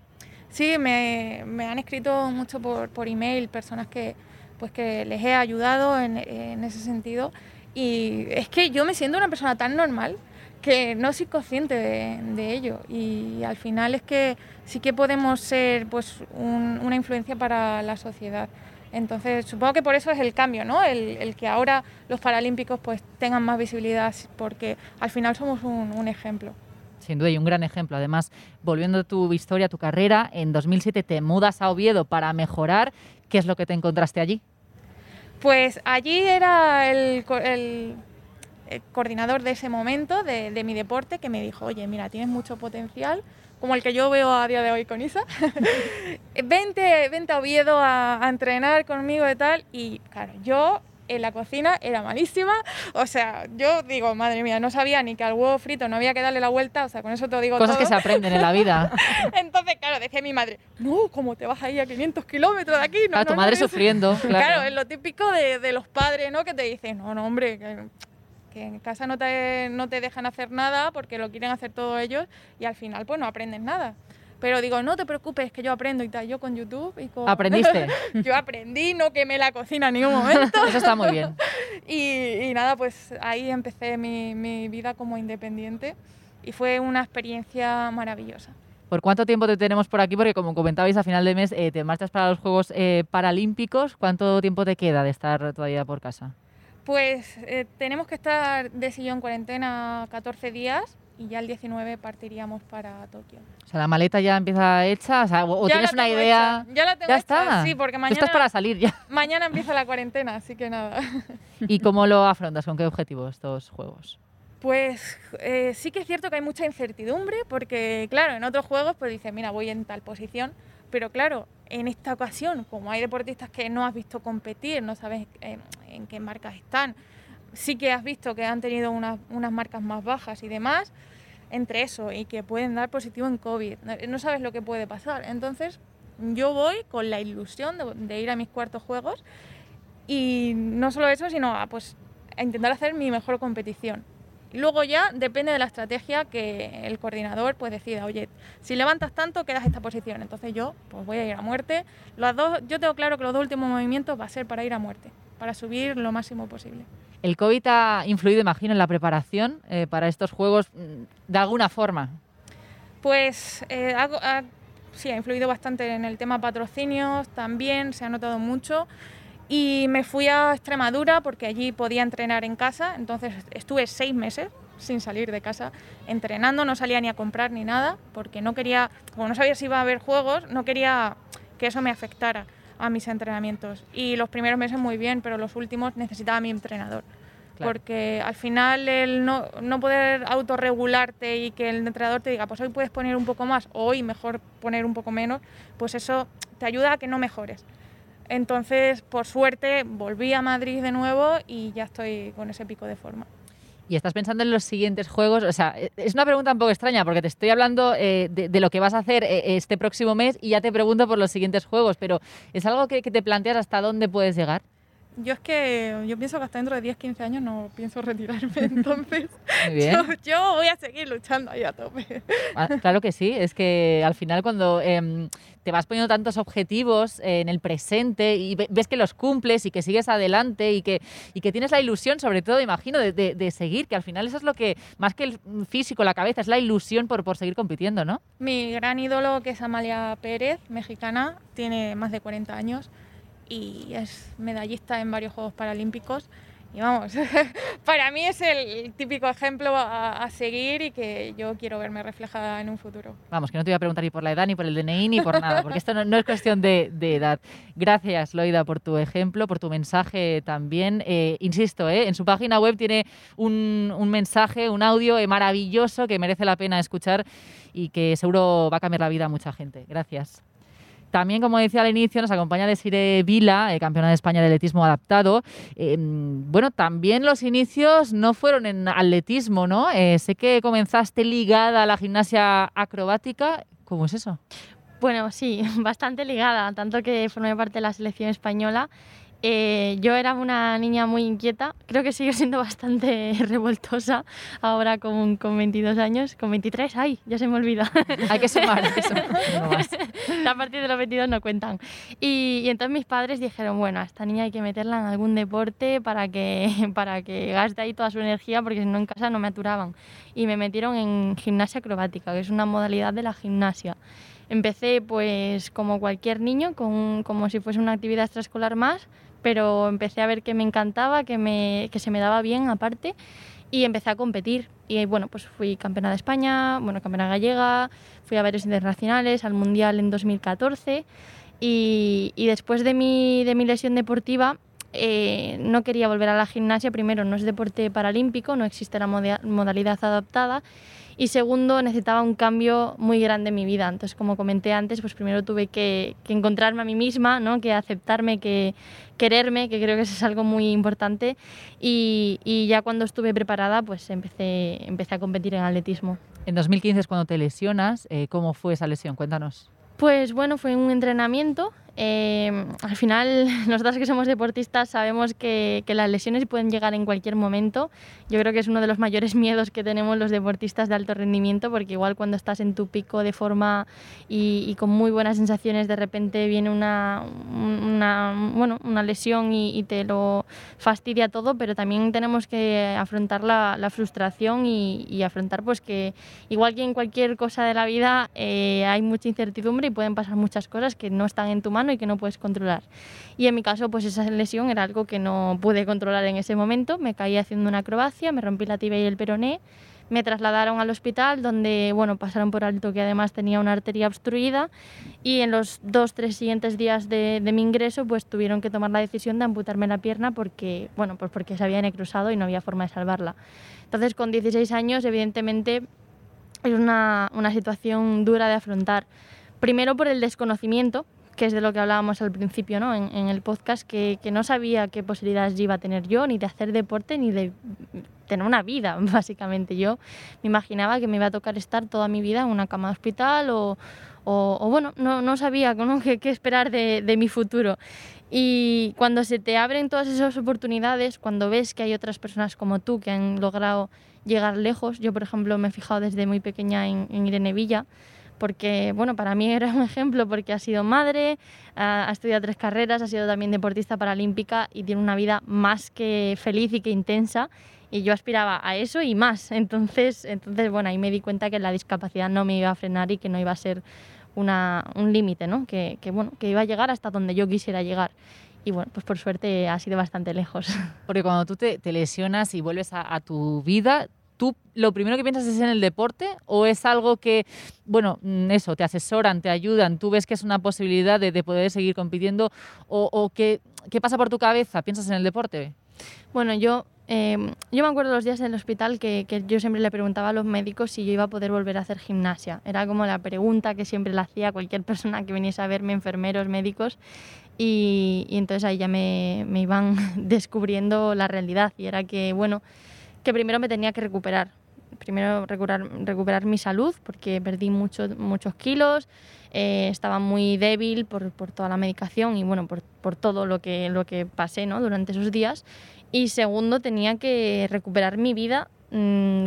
Sí, me, han escrito mucho por, por email personas que, pues que les he ayudado en, ese sentido. Y es que yo me siento una persona tan normal que no soy consciente de, ello. Y al final es que sí que podemos ser pues, un- una influencia para la sociedad. Entonces, supongo que por eso es el cambio, ¿no? El, el que ahora los paralímpicos pues, tengan más visibilidad, porque al final somos un, un ejemplo. Sin duda, y un gran ejemplo. Además, volviendo a tu historia, a tu carrera, en 2007 te mudas a Oviedo para mejorar. ¿Qué es lo que te encontraste allí? Pues allí era el, el- el coordinador de ese momento de, de mi deporte que me dijo, oye, mira, tienes mucho potencial, como el que yo veo a día de hoy con Isa. (laughs) vente, vente a Oviedo a, a entrenar conmigo y tal. Y claro, yo en la cocina era malísima. O sea, yo digo, madre mía, no sabía ni que al huevo frito no había que darle la vuelta. O sea, con eso te digo Cosas todo. que se aprenden en la vida. (laughs) Entonces, claro, decía mi madre, no, ¿cómo te vas ahí a 500 kilómetros de aquí? No, Claro, tu no, no, madre no". sufriendo. Claro, Claro. es lo típico de, de los padres, ¿no? Que te dicen, no, no, hombre, que, que en casa no te, no te dejan hacer nada porque lo quieren hacer todos ellos y al final pues no aprendes nada. Pero digo, no te preocupes, que yo aprendo y tal. Yo con YouTube y con... Aprendiste. (laughs) yo aprendí, no quemé la cocina en ningún momento. (laughs) Eso está muy bien. (laughs) Y, y nada, pues ahí empecé mi, mi vida como independiente y fue una experiencia maravillosa. ¿Por cuánto tiempo te tenemos por aquí? Porque como comentabais, a final de mes eh, te marchas para los Juegos eh, Paralímpicos. ¿Cuánto tiempo te queda de estar todavía por casa? Pues eh, tenemos que estar de sillón cuarentena 14 días y ya el 19 partiríamos para Tokio. O sea, la maleta ya empieza hecha, o, sea, o- tienes una idea. hecha, ya la tengo ya hecha, está. sí, porque Tú mañana, estás para salir ya. (laughs) mañana empieza la cuarentena, así que nada. (laughs) ¿Y cómo lo afrontas? ¿Con qué objetivo estos Juegos? Pues eh, sí que es cierto que hay mucha incertidumbre, porque claro, en otros juegos pues dices, mira, voy en tal posición, pero claro, en esta ocasión, como hay deportistas que no has visto competir, no sabes en qué marcas están, sí que has visto que han tenido unas, marcas más bajas y demás, entre eso y que pueden dar positivo en COVID, no, sabes lo que puede pasar. Entonces yo voy con la ilusión de, ir a mis cuartos juegos y no solo eso, sino pues, a intentar hacer mi mejor competición. Y luego ya depende de la estrategia que el coordinador pues decida, oye, si levantas tanto quedas esta posición, entonces yo pues voy a ir a muerte. Los dos, yo tengo claro que los dos últimos movimientos va a ser para ir a muerte, para subir lo máximo posible. ¿El COVID ha influido, imagino, en la preparación eh, para estos Juegos mm, de alguna forma? Pues eh, ha, ha- sí, ha influido bastante en el tema patrocinios, también se ha notado mucho. Y me fui a Extremadura porque allí podía entrenar en casa, entonces estuve seis meses sin salir de casa entrenando, no salía ni a comprar ni nada, porque no quería, como no sabía si iba a haber juegos, no quería que eso me afectara a mis entrenamientos. Y los primeros meses muy bien, pero los últimos necesitaba a mi entrenador. Claro. Porque al final el no, no poder autorregularte y que el entrenador te diga, pues hoy puedes poner un poco más o hoy mejor poner un poco menos, pues eso te ayuda a que no mejores. Entonces, por suerte, volví a Madrid de nuevo y ya estoy con ese pico de forma. ¿Y estás pensando en los siguientes juegos? O sea, eh, es una pregunta un poco extraña porque te estoy hablando eh, de, lo que vas a hacer eh, este próximo mes y ya te pregunto por los siguientes juegos, pero ¿es algo que te planteas hasta dónde puedes llegar? Yo es que yo pienso que hasta dentro de 10, 15 años no pienso (laughs) retirarme, entonces Muy bien. yo, yo voy a seguir luchando ahí a tope. Ah, Claro que sí, es que al final cuando em, te vas poniendo tantos objetivos eh, en el presente y ve- ves que los cumples y que sigues adelante y que, y que tienes la ilusión, sobre todo, imagino, de, de- de seguir, que al final eso es lo que, más que el físico, la cabeza, es la ilusión por, por seguir compitiendo, ¿no? Mi gran ídolo, que es Amalia Pérez, mexicana, tiene más de 40 años y es medallista en varios Juegos Paralímpicos. Y vamos, (laughs) para mí es el típico ejemplo a, a seguir y que yo quiero verme reflejada en un futuro. Vamos, que no te voy a preguntar ni por la edad, ni por el DNI, ni por nada, porque esto no, no es cuestión de, de edad. Gracias, Loida, por tu ejemplo, por tu mensaje también. Eh, insisto, eh, en su página web tiene un, un mensaje, un audio eh, maravilloso que merece la pena escuchar y que seguro va a cambiar la vida a mucha gente. Gracias. También, como decía al inicio, nos acompaña Desire Vila, eh, campeona de España de atletismo adaptado. Eh, bueno, también los inicios no fueron en atletismo, ¿no? Eh, sé que comenzaste ligada a la gimnasia acrobática. ¿Cómo es eso? Bueno, sí, (laughs) bastante ligada, tanto que formé parte de la selección española eh, yo era una niña muy inquieta, creo que sigo siendo bastante (laughs) revoltosa ahora con, con 22 años, con 23, ay, ya se me olvida. Hay que sumar eso. (laughs) a partir de los 22 no cuentan. Y, y, entonces mis padres dijeron, bueno, a esta niña hay que meterla en algún deporte para que, (laughs) para que gaste ahí toda su energía, porque si no en casa no me aturaban. Y me metieron en gimnasia acrobática, que es una modalidad de la gimnasia. Empecé pues como cualquier niño, con, como si fuese una actividad extraescolar más, pero empecé a ver que me encantaba, que, me, que se me daba bien aparte y empecé a competir. Y bueno, pues fui campeona de España, bueno, campeona gallega, fui a varios internacionales, al Mundial en 2014 y, y después de mi, de mi lesión deportiva eh, no quería volver a la gimnasia. Primero, no es deporte paralímpico, no existe la modalidad adaptada y segundo, necesitaba un cambio muy grande en mi vida. Entonces, como comenté antes, pues primero tuve que, encontrarme a mí misma, ¿no? que aceptarme, que quererme, que creo que eso es algo muy importante. Y, y ya cuando estuve preparada, pues empecé, empecé a competir en atletismo. En 2015 es cuando te lesionas. Eh, ¿Cómo fue esa lesión? Cuéntanos. Pues bueno, fue un entrenamiento eh, al final, (laughs) nosotros que somos deportistas sabemos que, que, las lesiones pueden llegar en cualquier momento. Yo creo que es uno de los mayores (laughs) miedos que tenemos los deportistas de alto rendimiento, porque igual cuando estás en tu pico de forma y, y con muy buenas sensaciones, de repente viene una, una, bueno, una lesión y, y, te lo fastidia todo, pero también tenemos que afrontar la, la frustración y, y, afrontar pues que igual que en cualquier cosa de la vida eh, hay mucha incertidumbre y pueden pasar muchas cosas que no están en tu mano y que no puedes controlar. Y en mi caso, pues esa lesión era algo que no pude controlar en ese momento. Me caí haciendo una acrobacia, me rompí la tibia y el peroné. Me trasladaron al hospital donde, bueno, pasaron por alto que además tenía una arteria obstruida y en los dos, tres siguientes días de, mi ingreso pues tuvieron que tomar la decisión de amputarme la pierna porque, bueno, pues porque se había necrosado y no había forma de salvarla. Entonces con 16 años evidentemente es una, una situación dura de afrontar. Primero por el desconocimiento, que es de lo que hablábamos al principio ¿no? en, el podcast, que, que, no sabía qué posibilidades iba a tener yo, ni de hacer deporte, ni de tener una vida, (laughs) básicamente. Yo me imaginaba que me iba a tocar estar toda mi vida en una cama de hospital o, o, o bueno, no, no sabía ¿no? (laughs) qué, qué esperar de, de mi futuro. Y cuando se te abren todas esas oportunidades, cuando ves que hay otras personas como tú que han logrado llegar lejos, yo por ejemplo me he fijado desde muy pequeña en, en Irene Villa, porque, bueno, para mí era (laughs) un ejemplo porque ha sido madre, ha, estudiado tres carreras, ha sido también deportista paralímpica y tiene una vida más que feliz y que intensa y yo aspiraba a eso y más. Entonces, entonces bueno, ahí me di cuenta que la discapacidad no me iba a frenar y que no iba a ser una, un límite, ¿no? Que, que, bueno, que iba a llegar hasta donde yo quisiera llegar. Y bueno, pues por suerte ha sido bastante lejos. (laughs) Porque cuando tú te, te lesionas y vuelves a, a tu vida, ¿tú lo primero que piensas es en el deporte o es algo que, bueno, mm, eso, te asesoran, te ayudan, tú ves que es una posibilidad de, de poder seguir compitiendo o, que, qué pasa por tu cabeza? ¿Piensas en el deporte? Bueno, yo, eh, yo me acuerdo los días en el hospital que, yo siempre le preguntaba a los médicos si yo iba a poder volver a hacer gimnasia. Era como la pregunta que siempre le hacía a cualquier (laughs) persona que viniese a verme, enfermeros, médicos. Y, entonces ahí ya me iban (laughs) descubriendo la realidad y era que, bueno, que primero me tenía que recuperar. Primero recuperar, recuperar mi salud porque perdí mucho, muchos kilos, eh, estaba muy débil por, por, toda la medicación y bueno, por, por, todo lo que, lo que pasé ¿no? durante esos días. Y segundo, tenía que recuperar mi vida mmm,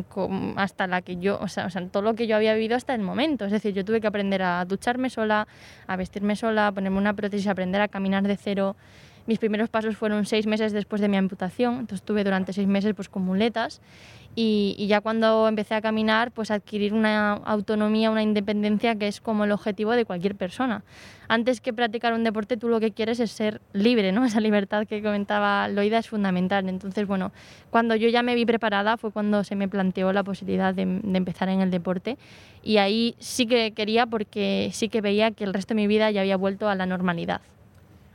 hasta la que yo, o sea, o sea, todo lo que yo había vivido hasta el momento. Es decir, yo tuve que aprender a ducharme sola, a vestirme sola, a ponerme una prótesis, aprender a caminar de cero. Mis primeros pasos fueron seis meses después de mi amputación, entonces estuve durante seis meses pues, con muletas y, ya cuando empecé a caminar, pues adquirir una autonomía, una independencia que es como el objetivo de cualquier persona. Antes que practicar un deporte, tú lo que quieres es ser libre, ¿no? (laughs) Esa libertad que comentaba Loida es fundamental. Entonces, bueno, cuando yo ya me vi preparada fue cuando se me planteó la posibilidad de empezar en el deporte y ahí sí que quería porque sí que veía que el resto de mi vida ya había vuelto a la normalidad.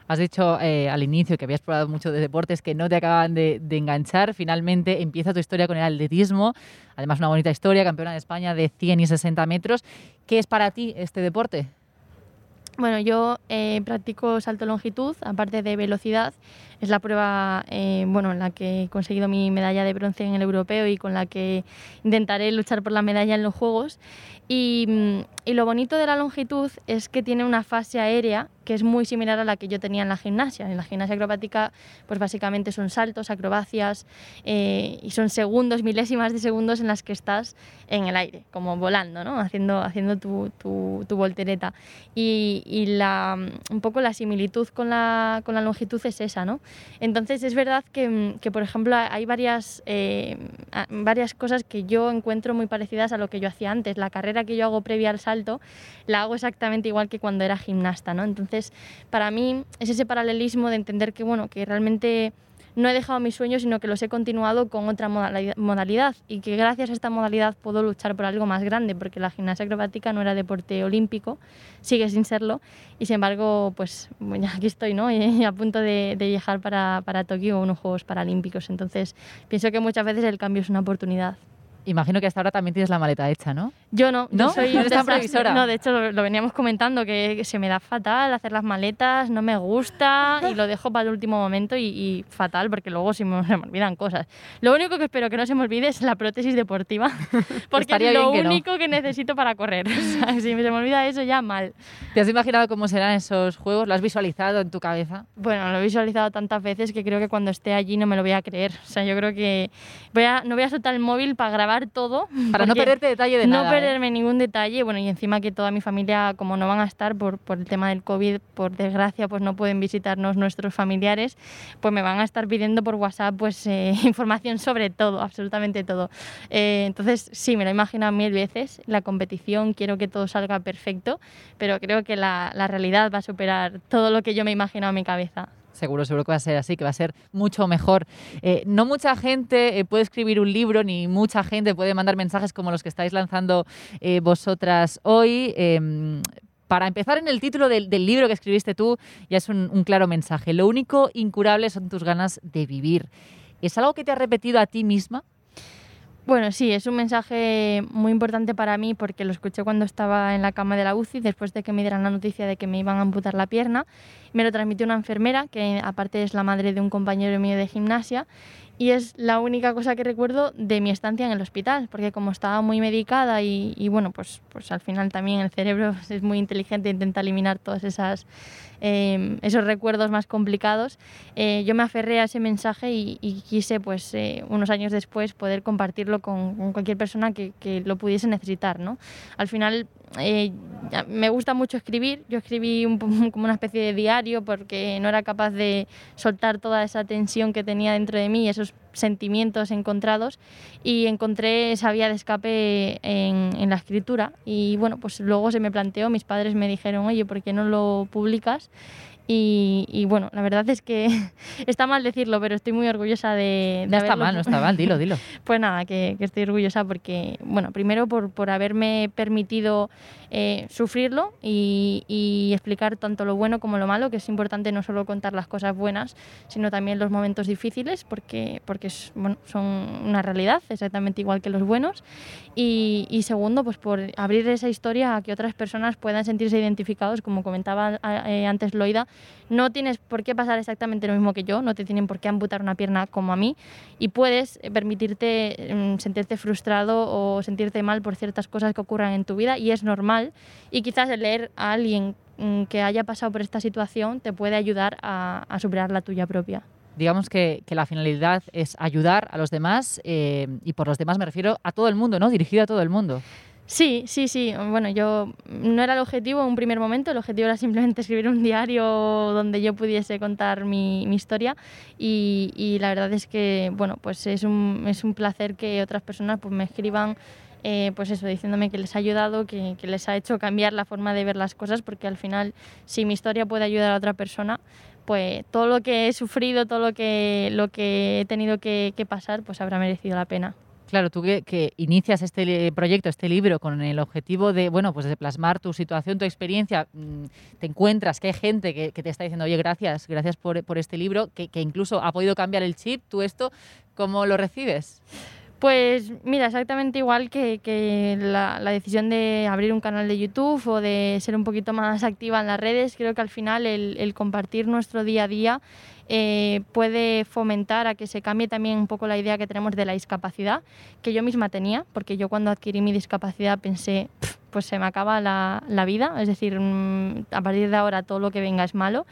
Has dicho eh, al inicio que habías probado mucho de deportes que no te acaban de, enganchar. Finalmente empieza tu historia con el atletismo. Además, una bonita historia, campeona de España de 100 y 60 metros. ¿Qué es para ti este deporte? Bueno, yo eh, practico salto longitud, aparte de velocidad. Es la prueba eh, bueno, en la que he conseguido mi medalla de bronce en el europeo y con la que intentaré luchar por la medalla en los Juegos. Mm, y lo bonito de la longitud es que tiene una fase aérea que es muy similar a la que yo tenía en la gimnasia. En la gimnasia acrobática, pues básicamente son saltos, acrobacias eh, y son segundos, milésimas de segundos en las que estás en el aire, como volando, ¿no? haciendo, haciendo tu, tu, tu voltereta. Y, y, la, un poco la similitud con la, con la longitud es esa. ¿no? Entonces es verdad que, que por ejemplo, hay varias, eh, varias cosas que yo encuentro muy parecidas a lo que yo hacía antes. La carrera que yo hago previa al salto la hago exactamente igual que cuando era gimnasta. ¿no? Entonces, para mí es ese paralelismo de entender que, bueno, que realmente no he dejado mis sueños, sino que los he continuado con otra modalidad y que gracias a esta modalidad puedo luchar por algo más grande, porque la gimnasia acrobática no era deporte olímpico, sigue sin serlo, y sin embargo, pues (laughs) aquí estoy, ¿no? Y a punto de, de viajar para, para Tokio, unos Juegos Paralímpicos. Entonces, pienso que muchas veces el cambio es una oportunidad. Imagino que hasta ahora también tienes la maleta hecha, ¿no? Yo no, ¿No? yo soy (laughs) ¿No eres tan previsora? No, de hecho lo, lo veníamos comentando que se me da fatal hacer las maletas, no me gusta y lo dejo para el último momento y, y fatal porque luego se me, se me olvidan cosas. Lo único que espero que no se me olvide es la prótesis deportiva (laughs) porque es lo que no. único que necesito para correr. (laughs) O sea, si se me olvida eso ya mal. ¿Te has imaginado cómo serán esos juegos? ¿Lo has visualizado en tu cabeza? Bueno, lo he visualizado tantas veces que creo que cuando esté allí no me lo voy a creer. O sea, yo creo que voy a, no voy a soltar el móvil para grabar todo. Para no perderte detalle de no nada. ¿eh? perderme ningún detalle, bueno, y encima que toda mi familia, como no van a estar por, por el tema del COVID, por desgracia, pues no pueden visitarnos nuestros familiares, pues me van a estar pidiendo por WhatsApp pues eh, (laughs) información sobre todo, absolutamente todo. Eh, entonces, sí, me lo he imaginado mil veces, la competición, quiero que todo salga perfecto, pero creo que la, la realidad va a superar todo lo que yo me he imaginado en mi cabeza. Seguro, seguro que va a ser así, que va a ser mucho mejor. Eh, no mucha gente eh, puede escribir un libro, ni mucha gente puede mandar mensajes como los que estáis lanzando eh, vosotras hoy. Eh, para empezar, en el título del, del libro que escribiste tú, ya es un, un claro mensaje. Lo único incurable son tus ganas de vivir. ¿Es algo que te has repetido a ti misma? Bueno, sí, es un mensaje muy importante para mí porque lo escuché cuando estaba en la cama de la UCI después de que me dieran la noticia de que me iban a amputar la pierna. Me lo transmitió una enfermera que aparte es la madre de un compañero mío de gimnasia y es la única cosa que recuerdo de mi estancia en el hospital porque como estaba muy medicada y, bueno, pues, pues al final también el cerebro (laughs) es muy inteligente e intenta eliminar todas esas eh, esos recuerdos más complicados, eh, yo me aferré a ese mensaje y, quise, pues, eh, unos años después poder compartirlo con, cualquier persona que, lo pudiese necesitar, ¿no? Al final, eh, me gusta mucho escribir. Yo escribí un, (laughs) como una especie de diario porque no era capaz de soltar toda esa tensión que tenía dentro de mí, esos sentimientos encontrados y encontré esa vía de escape en, en la escritura y bueno pues luego se me planteó mis padres me dijeron oye ¿por qué no lo publicas? Y, y bueno, la verdad es que (laughs) está mal decirlo, pero estoy muy orgullosa de, de No está mal, no está mal, dilo, dilo. (laughs) pues nada, que, que estoy orgullosa porque, bueno, primero por, por haberme permitido eh, sufrirlo y, explicar tanto lo bueno como lo malo, que es importante no solo contar las cosas buenas, sino también los momentos difíciles, porque, porque son una realidad, exactamente igual que los buenos. Y, y segundo, pues por abrir esa historia a que otras personas puedan sentirse identificados, como comentaba eh, antes Loida, no tienes por qué pasar exactamente lo mismo que yo, no te tienen por qué amputar una pierna como a mí y puedes eh, permitirte mm, sentirte frustrado o sentirte mal por ciertas cosas que ocurran en tu vida y es normal y quizás leer a alguien mm, que haya pasado por esta situación te puede ayudar a, a superar la tuya propia. Digamos que, que la finalidad es ayudar a los demás y por los demás me refiero a todo el mundo, ¿no? Dirigido a todo el mundo. Sí, sí, sí. Bueno, yo no era el objetivo en un primer momento, el objetivo era simplemente (laughs) escribir un diario donde yo pudiese contar mi, mi historia y, y, la verdad es que, bueno, pues es un, es un placer que otras personas pues me escriban eh, pues eso, diciéndome que les ha ayudado, que, que, les ha hecho cambiar la forma de ver las cosas, porque al final, si mi historia puede ayudar a otra persona, pues todo lo que he sufrido, todo lo que, lo que he tenido que, pasar, pues habrá merecido la pena. Claro, tú que, inicias este proyecto, este libro, con el objetivo de, bueno, pues de plasmar tu situación, tu experiencia, mmm, te encuentras que hay gente que, que, te está diciendo, oye, gracias, gracias por, por este libro, que, que, incluso ha podido cambiar el chip, tú esto, ¿cómo lo recibes? Pues mira, exactamente igual que, la, decisión de abrir un canal de YouTube o de ser un poquito más activa en las redes, creo que al final el, compartir nuestro día a día eh, puede fomentar a que se cambie también un poco la idea que tenemos de la discapacidad, que yo misma tenía, porque yo cuando adquirí mi discapacidad pensé, pues se me acaba la, la vida, es decir, mm, a partir de ahora todo lo que venga es malo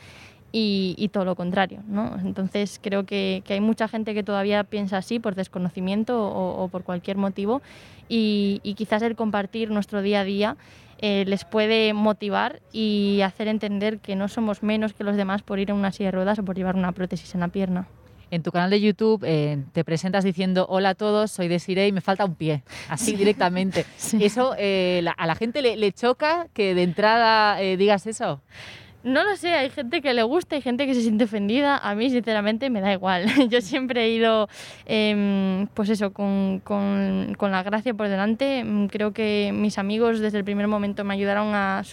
y, todo lo contrario. ¿no? Entonces creo que, hay mucha gente que todavía piensa así por desconocimiento o, por cualquier motivo y, quizás el compartir nuestro día a día eh, les puede motivar y hacer entender que no somos menos que los demás por ir en una silla de ruedas o por llevar una prótesis en la pierna. En tu canal de YouTube eh, te presentas diciendo hola a todos, soy Desiree y me falta un pie, así directamente. (laughs) ¿Eso eh, a la gente le, choca que de entrada digas eso? No lo sé, hay gente que le gusta, hay gente que se siente ofendida. A mí, sinceramente, me da igual. (laughs) Yo siempre he ido, em, pues eso, con, con, con, la gracia por delante. Mm, creo que mis amigos desde el primer momento me ayudaron a,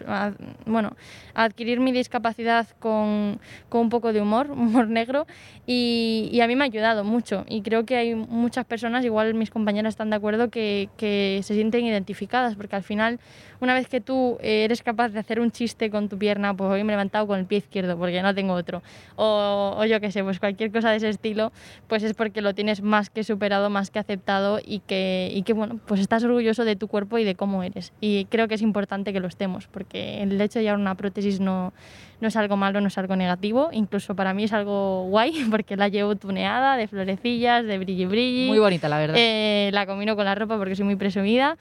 bueno, a adquirir mi discapacidad con, con, un poco de humor, (laughs) humor negro, y, y, a mí me ha ayudado mucho. Y creo que hay muchas personas, igual mis compañeras están de acuerdo, que, que se sienten identificadas, porque al final, una vez que tú eres capaz de hacer un chiste con tu pierna, pues hoy me levantado con el pie izquierdo porque no tengo otro. O, o, yo qué sé, pues cualquier cosa de ese estilo, pues es porque lo tienes más que superado, más que aceptado y que, y que bueno, pues estás orgulloso de tu cuerpo y de cómo eres. Y creo que es importante que lo estemos, porque el hecho de llevar una prótesis no, no es algo malo, no es algo negativo, incluso para mí es algo guay (laughs) porque la llevo tuneada, de florecillas, de brilli brilli. Muy bonita, la verdad. Eh, la combino con la ropa porque soy muy presumida.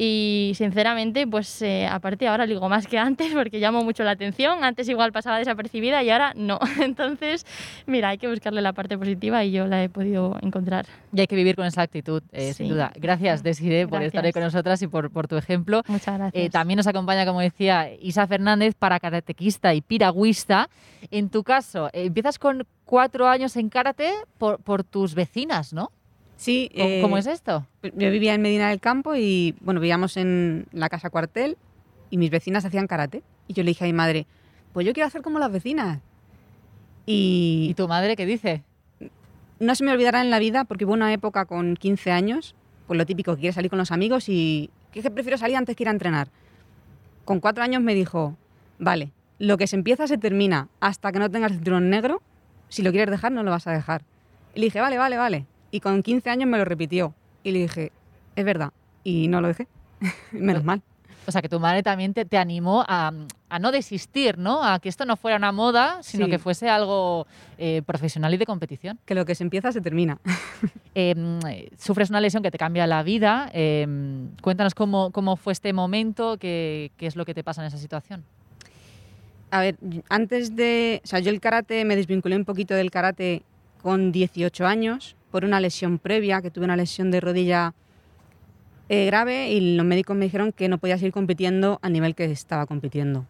Y sinceramente, pues eh, aparte ahora digo más que antes porque llamo mucho la atención. Antes igual pasaba desapercibida y ahora no. (laughs) Entonces, mira, hay que buscarle la parte positiva y yo la he podido encontrar. Y hay que vivir con esa actitud, eh, sin duda. Gracias, Desiree, por estar ahí con nosotras y por, por tu ejemplo. Muchas gracias. Eh, también nos acompaña, como decía, Isa Fernández, para karatequista y piragüista. En tu caso, empiezas con cuatro años en karate por, por tus vecinas, ¿no? Sí. ¿Cómo, eh, es esto? Yo vivía en Medina del Campo y, bueno, vivíamos en la casa cuartel y mis vecinas hacían karate. Y yo le dije a mi madre, pues yo quiero hacer como las vecinas. Y, ¿Y tu madre qué dice? No se me olvidará en la vida porque hubo una época con 15 años, pues lo típico, que quiere salir con los amigos y que, que prefiero salir antes que ir a entrenar. Con cuatro años me dijo, vale, lo que se empieza se termina. Hasta que no tengas el cinturón negro, si lo quieres dejar, no lo vas a dejar. Y le dije, vale, vale, vale. Y con 15 años me lo repitió. Y le dije, es verdad. Y no lo dejé. (laughs) Menos mal. O sea, que tu madre también te, te animó a, a, no desistir, ¿no? A que esto no fuera una moda, sino que fuese algo eh, profesional y de competición. Que lo que se empieza se termina. (laughs) Em, sufres una lesión que te cambia la vida. Em, cuéntanos cómo, cómo, fue este momento, qué, qué es lo que te pasa en esa situación. A ver, antes de... O sea, yo el karate, me desvinculé un poquito del karate con 18 años por una lesión previa, que tuve una lesión de rodilla eh, grave y los médicos me dijeron que no podía seguir compitiendo a nivel que estaba compitiendo.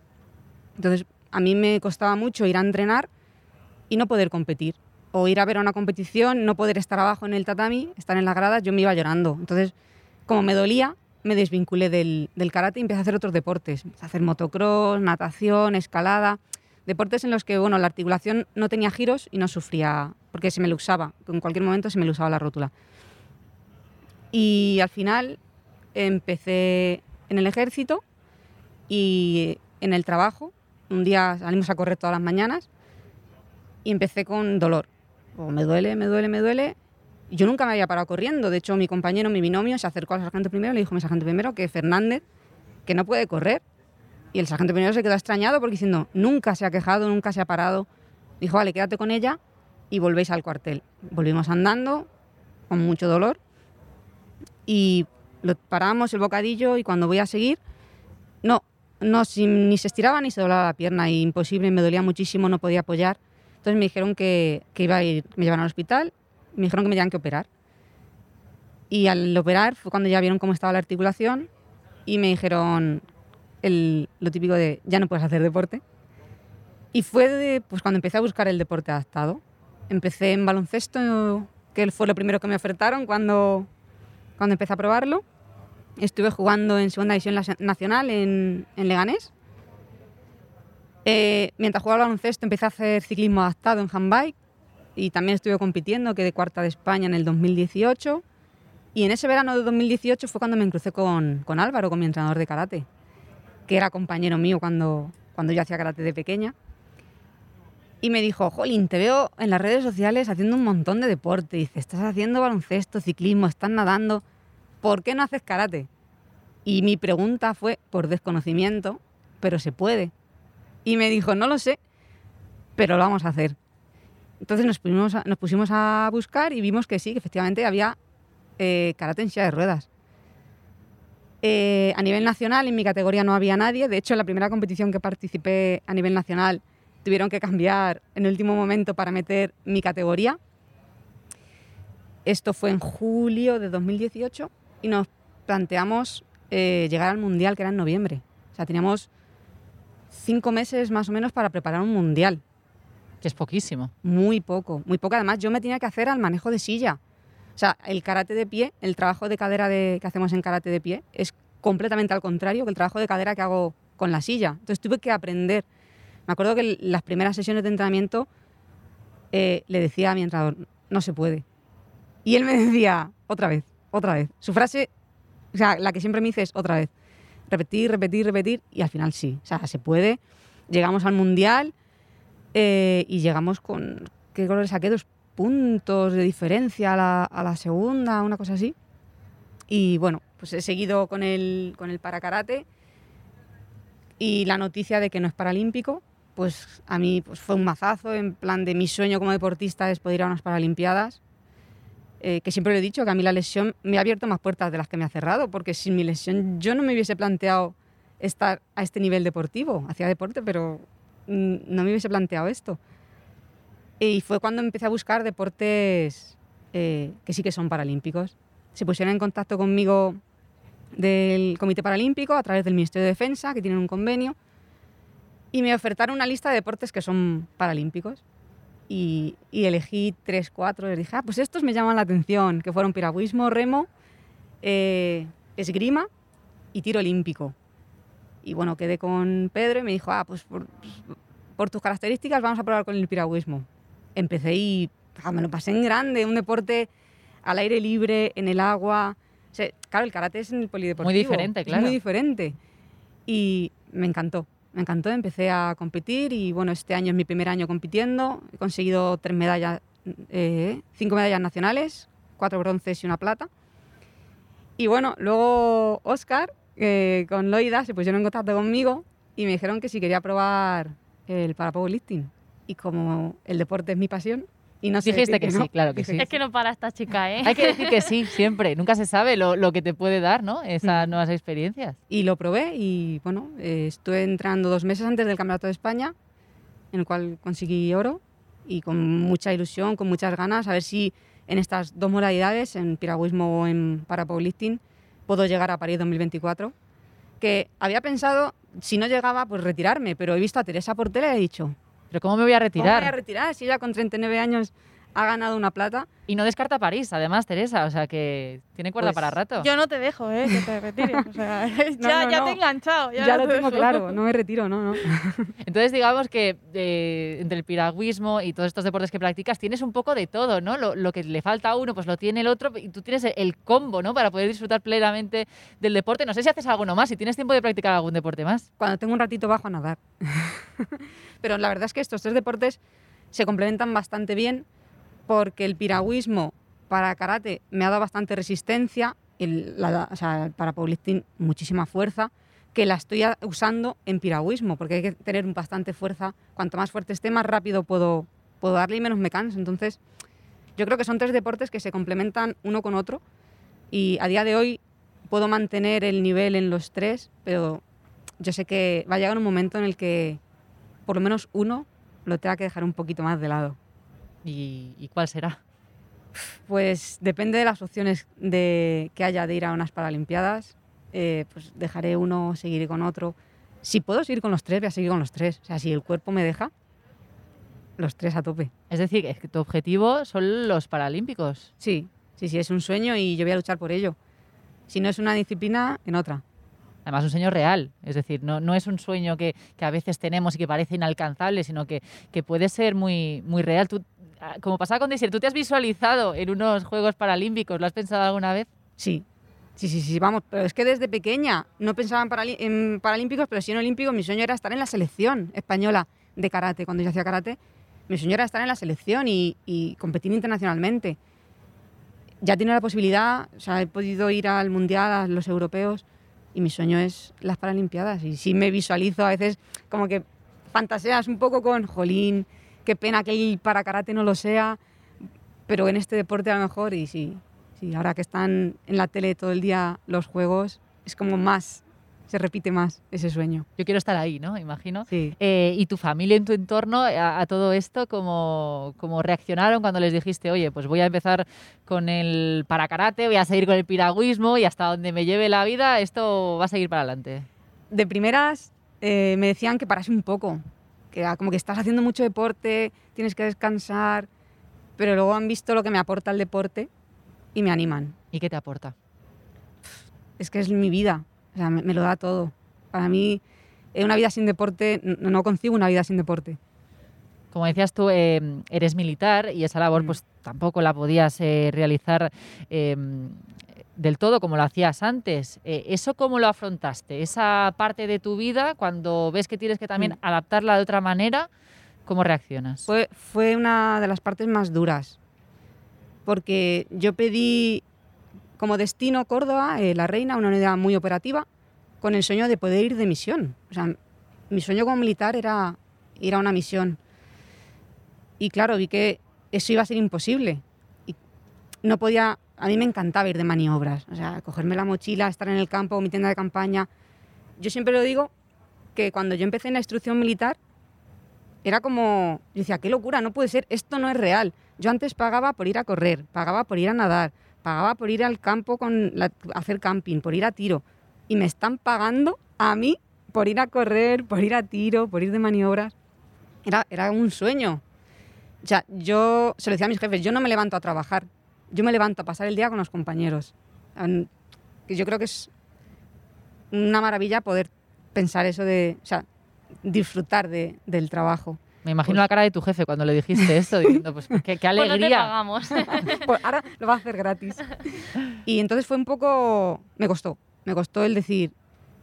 Entonces, a mí me costaba mucho ir a entrenar y no poder competir. O ir a ver una competición, no poder estar abajo en el tatami, estar en las gradas, yo me iba llorando. Entonces, como me dolía, me desvinculé del, karate y empecé a hacer otros deportes. A hacer motocross, natación, escalada. Deportes en los que bueno, la articulación no tenía giros y no sufría porque se me luxaba, en cualquier momento se me luxaba la rótula. Y al final empecé en el ejército y en el trabajo. Un día salimos a correr todas las mañanas y empecé con dolor. O me duele, me duele, me duele. Yo nunca me había parado corriendo. De hecho, mi compañero, mi binomio, se acercó al sargento primero y le dijo a mi sargento primero que Fernández, que no puede correr. Y el sargento primero se quedó extrañado porque diciendo, nunca se ha quejado, nunca se ha parado. Dijo, vale, quédate con ella y volvéis al cuartel. Volvimos andando con mucho dolor y lo paramos el bocadillo y cuando voy a seguir, no, no ni se estiraba ni se doblaba la pierna, y imposible, me dolía muchísimo, no podía apoyar. Entonces me dijeron que, que iba a ir, me llevaron al hospital, me dijeron que me tenían que operar. Y al operar fue cuando ya vieron cómo estaba la articulación y me dijeron el, lo típico de ya no puedes hacer deporte. Y fue de, pues cuando empecé a buscar el deporte adaptado. Empecé en baloncesto, que fue lo primero que me ofertaron cuando, cuando empecé a probarlo. Estuve jugando en segunda división nacional en, en Leganés. Eh, mientras jugaba al baloncesto empecé a hacer ciclismo adaptado en handbike y también estuve compitiendo, quedé cuarta de España en el 2018 Y en ese verano de 2018 fue cuando me crucé con, con Álvaro, con mi entrenador de karate, que era compañero mío cuando, cuando yo hacía karate de pequeña. Y me dijo, Jolín, te veo en las redes sociales haciendo un montón de deporte. Dice, estás haciendo baloncesto, ciclismo, estás nadando. ¿Por qué no haces karate? Y mi pregunta fue por desconocimiento, pero se puede. Y me dijo, no lo sé, pero lo vamos a hacer. Entonces nos pusimos a, buscar y vimos que sí, que efectivamente había eh, karate en silla de ruedas. Eh, a nivel nacional, en mi categoría no había nadie. De hecho, en la primera competición que participé a nivel nacional, tuvieron que cambiar en el último momento para meter mi categoría. Esto fue en julio de 2018 y nos planteamos eh, llegar al Mundial, que era en noviembre. O sea, teníamos cinco meses más o menos para preparar un Mundial. Que es poquísimo. Muy poco, muy poco. Además, yo me tenía que hacer al manejo de silla. O sea, el karate de pie, el trabajo de cadera de, que hacemos en karate de pie, es completamente al contrario que el trabajo de cadera que hago con la silla. Entonces tuve que aprender. Me acuerdo que las primeras sesiones de entrenamiento eh, le decía a mi entrenador, no se puede. Y él me (laughs) decía, otra vez, otra vez. Su frase, o sea, la que siempre me dice es otra vez. Repetir, repetir, repetir, y al final sí. O sea, se puede. Llegamos al mundial eh, y llegamos con, ¿qué color saqué? Dos puntos de diferencia a la, a la, segunda, una cosa así. Y bueno, pues he seguido con el, con el paracarate y la noticia de que no es paralímpico, pues a mí pues fue un mazazo, en plan de mi sueño como deportista es poder ir a unas Paralimpiadas. Eh, que siempre lo he dicho, que a mí la lesión me ha abierto más puertas de las que me ha cerrado, porque sin mi lesión yo no me hubiese planteado estar a este nivel deportivo. Hacía deporte, pero no me hubiese planteado esto. Y fue cuando empecé a buscar deportes eh, que sí que son paralímpicos. Se pusieron en contacto conmigo del Comité Paralímpico a través del Ministerio de Defensa, que tienen un convenio, y me ofertaron una lista de deportes que son paralímpicos. Y, y elegí tres, cuatro, les dije, ah, pues estos me llaman la atención, que fueron piragüismo, remo, eh, esgrima y tiro olímpico. Y bueno, quedé con Pedro y me dijo, ah, pues por, por tus características vamos a probar con el piragüismo empecé y ah, me lo pasé en grande, un deporte al aire libre, en el agua. O sea, claro, el karate es en el polideportivo. Muy diferente, claro. Es muy diferente. Y me encantó, me encantó, empecé a competir y bueno, este año es mi primer año compitiendo. He conseguido tres medallas, eh, cinco medallas nacionales, cuatro bronces y una plata. Y bueno, luego Oscar eh, con Loida se pusieron en contacto conmigo y me dijeron que si quería probar el parapowerlifting y como el deporte es mi pasión, y no Dijiste que, que, sí, claro que sí. Es que no para esta chica, ¿eh? Hay que decir que sí, siempre. Nunca se sabe lo, lo que te puede dar, ¿no? Esas nuevas experiencias. Y lo probé y, bueno, eh, estuve entrando dos meses antes del Campeonato de España, en el cual conseguí oro y con mucha ilusión, con muchas ganas, a ver si en estas dos modalidades, en piragüismo o en parapowerlifting, puedo llegar a París 2024. Que había pensado, si no llegaba, pues retirarme, pero he visto a Teresa Portela y he dicho, pero ¿cómo me voy a retirar? ¿Cómo me voy a retirar si ella con 39 años ha ganado una plata? Y no descarta París, además, Teresa, o sea que tiene cuerda Pues, para rato. Yo no te dejo, ¿eh? Que te retires. O sea, (laughs) No, ya, no, ya no. te he enganchado. Ya, Ya no lo te tengo dejo. claro, no me retiro, no, no. (laughs) Entonces, digamos que eh, entre el piragüismo y todos estos deportes que practicas, tienes un poco de todo, ¿no? Lo, lo que le falta a uno, pues lo tiene el otro, y tú tienes el, el combo, ¿no? Para poder disfrutar plenamente del deporte. No sé si haces alguno más, si tienes tiempo de practicar algún deporte más. Cuando tengo un ratito bajo a nadar. (laughs) Pero la verdad es que estos tres deportes se complementan bastante bien porque el piragüismo para karate me ha dado bastante resistencia, el, la, o sea, para powerlifting muchísima fuerza, que la estoy usando en piragüismo, porque hay que tener bastante fuerza. Cuanto más fuerte esté, más rápido puedo, puedo darle y menos me canso. Entonces, yo creo que son tres deportes que se complementan uno con otro y a día de hoy puedo mantener el nivel en los tres, pero yo sé que va a llegar un momento en el que por lo menos uno lo tenga que dejar un poquito más de lado. ¿Y, y cuál será? Pues depende de las opciones de, que haya de ir a unas Paralimpiadas. eh, pues dejaré uno, seguiré con otro. Si puedo seguir con los tres, voy a seguir con los tres. O sea, si el cuerpo me deja, los tres a tope. Es decir, es que tu objetivo son los Paralímpicos. Sí, sí, sí, es un sueño y yo voy a luchar por ello. Si no es una disciplina, en otra. Además, un sueño real. Es decir, no, no es un sueño que, que a veces tenemos y que parece inalcanzable, sino que, que puede ser muy, muy real. Tú, ah, como pasaba con Desir, ¿tú te has visualizado en unos Juegos Paralímpicos? ¿Lo has pensado alguna vez? Sí, sí, sí, sí, vamos, pero es que desde pequeña no pensaba en, paralí- en paralímpicos, pero sí en olímpicos. Mi sueño era estar en la selección española de karate. Cuando yo hacía karate, mi sueño era estar en la selección y, y competir internacionalmente. Ya tiene la posibilidad, o sea, he podido ir al mundial, a los europeos, y mi sueño es las Paralimpiadas. Y sí me visualizo a veces como que fantaseas un poco con, jolín, qué pena que el para karate no lo sea, pero en este deporte a lo mejor, y sí, sí, ahora que están en la tele todo el día los juegos, es como más, se repite más ese sueño. Yo quiero estar ahí, ¿no? Imagino. Sí. Eh, ¿Y tu familia en tu entorno a, a todo esto, cómo, cómo reaccionaron cuando les dijiste, oye, pues voy a empezar con el para karate, voy a seguir con el piragüismo y hasta donde me lleve la vida, esto va a seguir para adelante? de primeras eh, me decían que parase un poco, que como que estás haciendo mucho deporte, tienes que descansar, pero luego han visto lo que me aporta el deporte y me animan. ¿Y qué te aporta? Es que es mi vida, o sea, me, me lo da todo. Para mí, eh, una vida sin deporte, no, no concibo una vida sin deporte. Como decías tú, eh, eres militar y esa labor Mm. pues tampoco la podías eh, realizar eh, del todo como lo hacías antes. ¿Eso cómo lo afrontaste? Esa parte de tu vida, cuando ves que tienes que también Mm. adaptarla de otra manera, ¿cómo reaccionas? Fue, fue una de las partes más duras, porque yo pedí como destino Córdoba, eh, La Reina, una unidad muy operativa, con el sueño de poder ir de misión. O sea, mi sueño como militar era ir a una misión. Y claro, vi que eso iba a ser imposible. No podía, a mí me encantaba ir de maniobras, o sea, cogerme la mochila, estar en el campo, mi tienda de campaña. Yo siempre lo digo que cuando yo empecé en la instrucción militar, era como, yo decía, qué locura, no puede ser, esto no es real. Yo antes pagaba por ir a correr, pagaba por ir a nadar, pagaba por ir al campo con hacer camping, por ir a tiro. Y me están pagando a mí por ir a correr, por ir a tiro, por ir de maniobras. Era, era un sueño. O sea, yo se lo decía a mis jefes, yo no me levanto a trabajar, yo me levanto a pasar el día con los compañeros. Yo creo que es una maravilla poder pensar eso de, o sea, disfrutar de- del trabajo. Me imagino Pues- la cara de tu jefe cuando le dijiste esto, diciendo, pues qué, qué (laughs) Pues no te alegría. pagamos. (laughs) Pues ahora lo va a hacer gratis. Y entonces fue un poco, me costó, me costó el decir,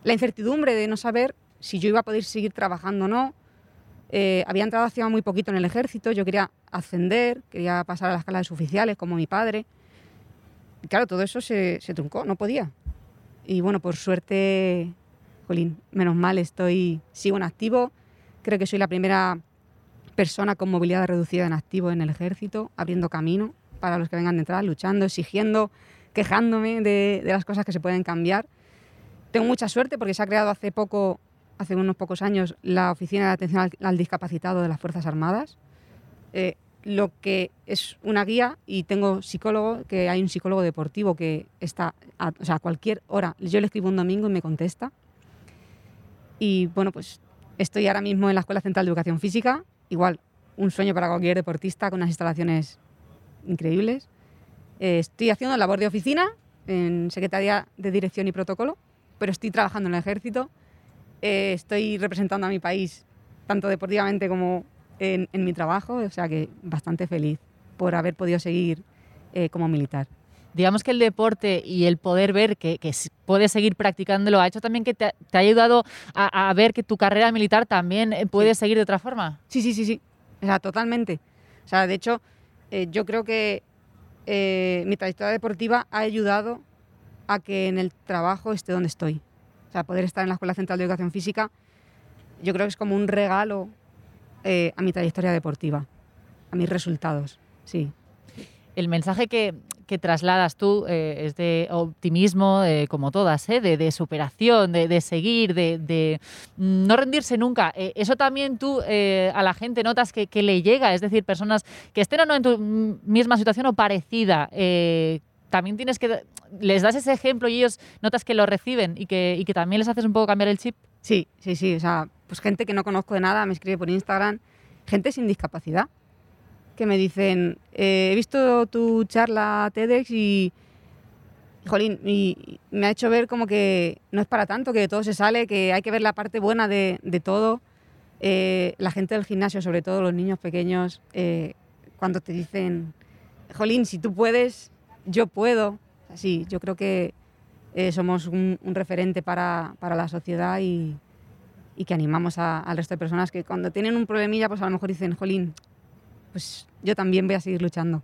la incertidumbre de no saber si yo iba a poder seguir trabajando o no. Eh, había entrado hacía muy poquito en el ejército, yo quería ascender, quería pasar a la escala de suboficiales como mi padre. Y claro, todo eso se, se truncó, no podía. Y bueno, por suerte, jolín, menos mal estoy, sigo en activo. Creo que soy la primera persona con movilidad reducida en activo en el ejército, abriendo camino para los que vengan detrás, luchando, exigiendo, quejándome de, de las cosas que se pueden cambiar. Tengo mucha suerte porque se ha creado hace poco, hace unos pocos años, la Oficina de Atención al, Discapacitado de las Fuerzas Armadas, eh, lo que es una guía y tengo psicólogo, que hay un psicólogo deportivo que está, a, o sea, cualquier hora, yo le escribo un domingo y me contesta. Y bueno, pues estoy ahora mismo en la Escuela Central de Educación Física, igual un sueño para cualquier deportista con unas instalaciones increíbles. Eh, estoy haciendo labor de oficina en Secretaría de Dirección y Protocolo, pero estoy trabajando en el ejército. Eh, estoy representando a mi país tanto deportivamente como en, mi trabajo, o sea que bastante feliz por haber podido seguir eh, como militar. Digamos que el deporte y el poder ver que, que puedes seguir practicándolo ha hecho también que te, te ha ayudado a, a ver que tu carrera militar también eh, puede seguir de otra forma. Sí, sí, sí, sí. O sea, totalmente. O sea, de hecho, eh, yo creo que eh, mi trayectoria deportiva ha ayudado a que en el trabajo esté donde estoy. O sea, poder estar en la Escuela Central de Educación Física, yo creo que es como un regalo eh, a mi trayectoria deportiva, a mis resultados. Sí. El mensaje que, que trasladas tú eh, es de optimismo, eh, como todas, ¿eh? de, superación, de, seguir, de, no rendirse nunca. Eh, eso también tú eh, a la gente notas que, que le llega, es decir, personas que estén o no en tu misma situación o parecida. también tienes que les das ese ejemplo y ellos notas que lo reciben y que, y que también les haces un poco cambiar el chip. Sí, sí, sí. O sea, pues gente que no conozco de nada me escribe por Instagram, gente sin discapacidad, que me dicen, eh, he visto tu charla TEDx y, jolín, y y me ha hecho ver como que no es para tanto, que de todo se sale, que hay que ver la parte buena de, de todo. Eh, la gente del gimnasio, sobre todo los niños pequeños, eh, cuando te dicen, jolín, si tú puedes, yo puedo. sí, yo creo que eh, somos un, referente para, la sociedad y, que animamos al resto de personas que cuando tienen un problemilla, pues a lo mejor dicen, jolín, pues yo también voy a seguir luchando.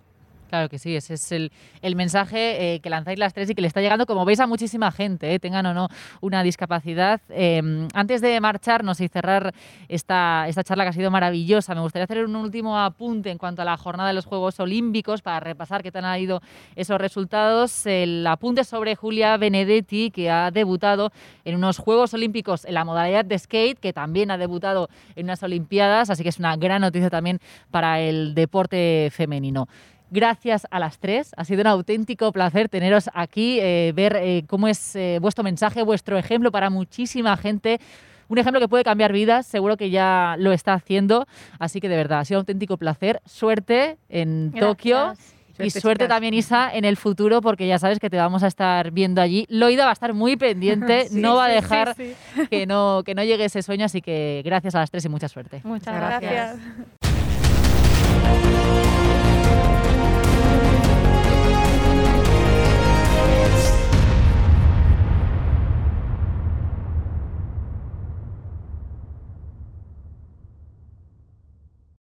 Claro que sí, ese es el, mensaje eh, que lanzáis las tres y que le está llegando, como veis, a muchísima gente, eh, tengan o no una discapacidad. Em, antes de marcharnos y cerrar esta, esta charla que ha sido maravillosa, me gustaría hacer un último apunte en cuanto a la jornada de los Juegos Olímpicos para repasar qué tal han ido esos resultados. El apunte sobre Julia Benedetti, que ha debutado en unos Juegos Olímpicos en la modalidad de skate, que también ha debutado en unas Olimpiadas, así que es una gran noticia también para el deporte femenino. Gracias a las tres. Ha sido un auténtico placer teneros aquí, eh, ver eh, cómo es eh, vuestro mensaje, vuestro ejemplo para muchísima gente. Un ejemplo que puede cambiar vidas, seguro que ya lo está haciendo. Así que de verdad, ha sido un auténtico placer. Suerte en Tokio. y suerte también, Isa, en el futuro, porque ya sabes que te vamos a estar viendo allí. Loida va a estar muy pendiente, (laughs) no va a dejar (laughs) que, no, que no llegue ese sueño, así que gracias a las tres y mucha suerte. Muchas gracias.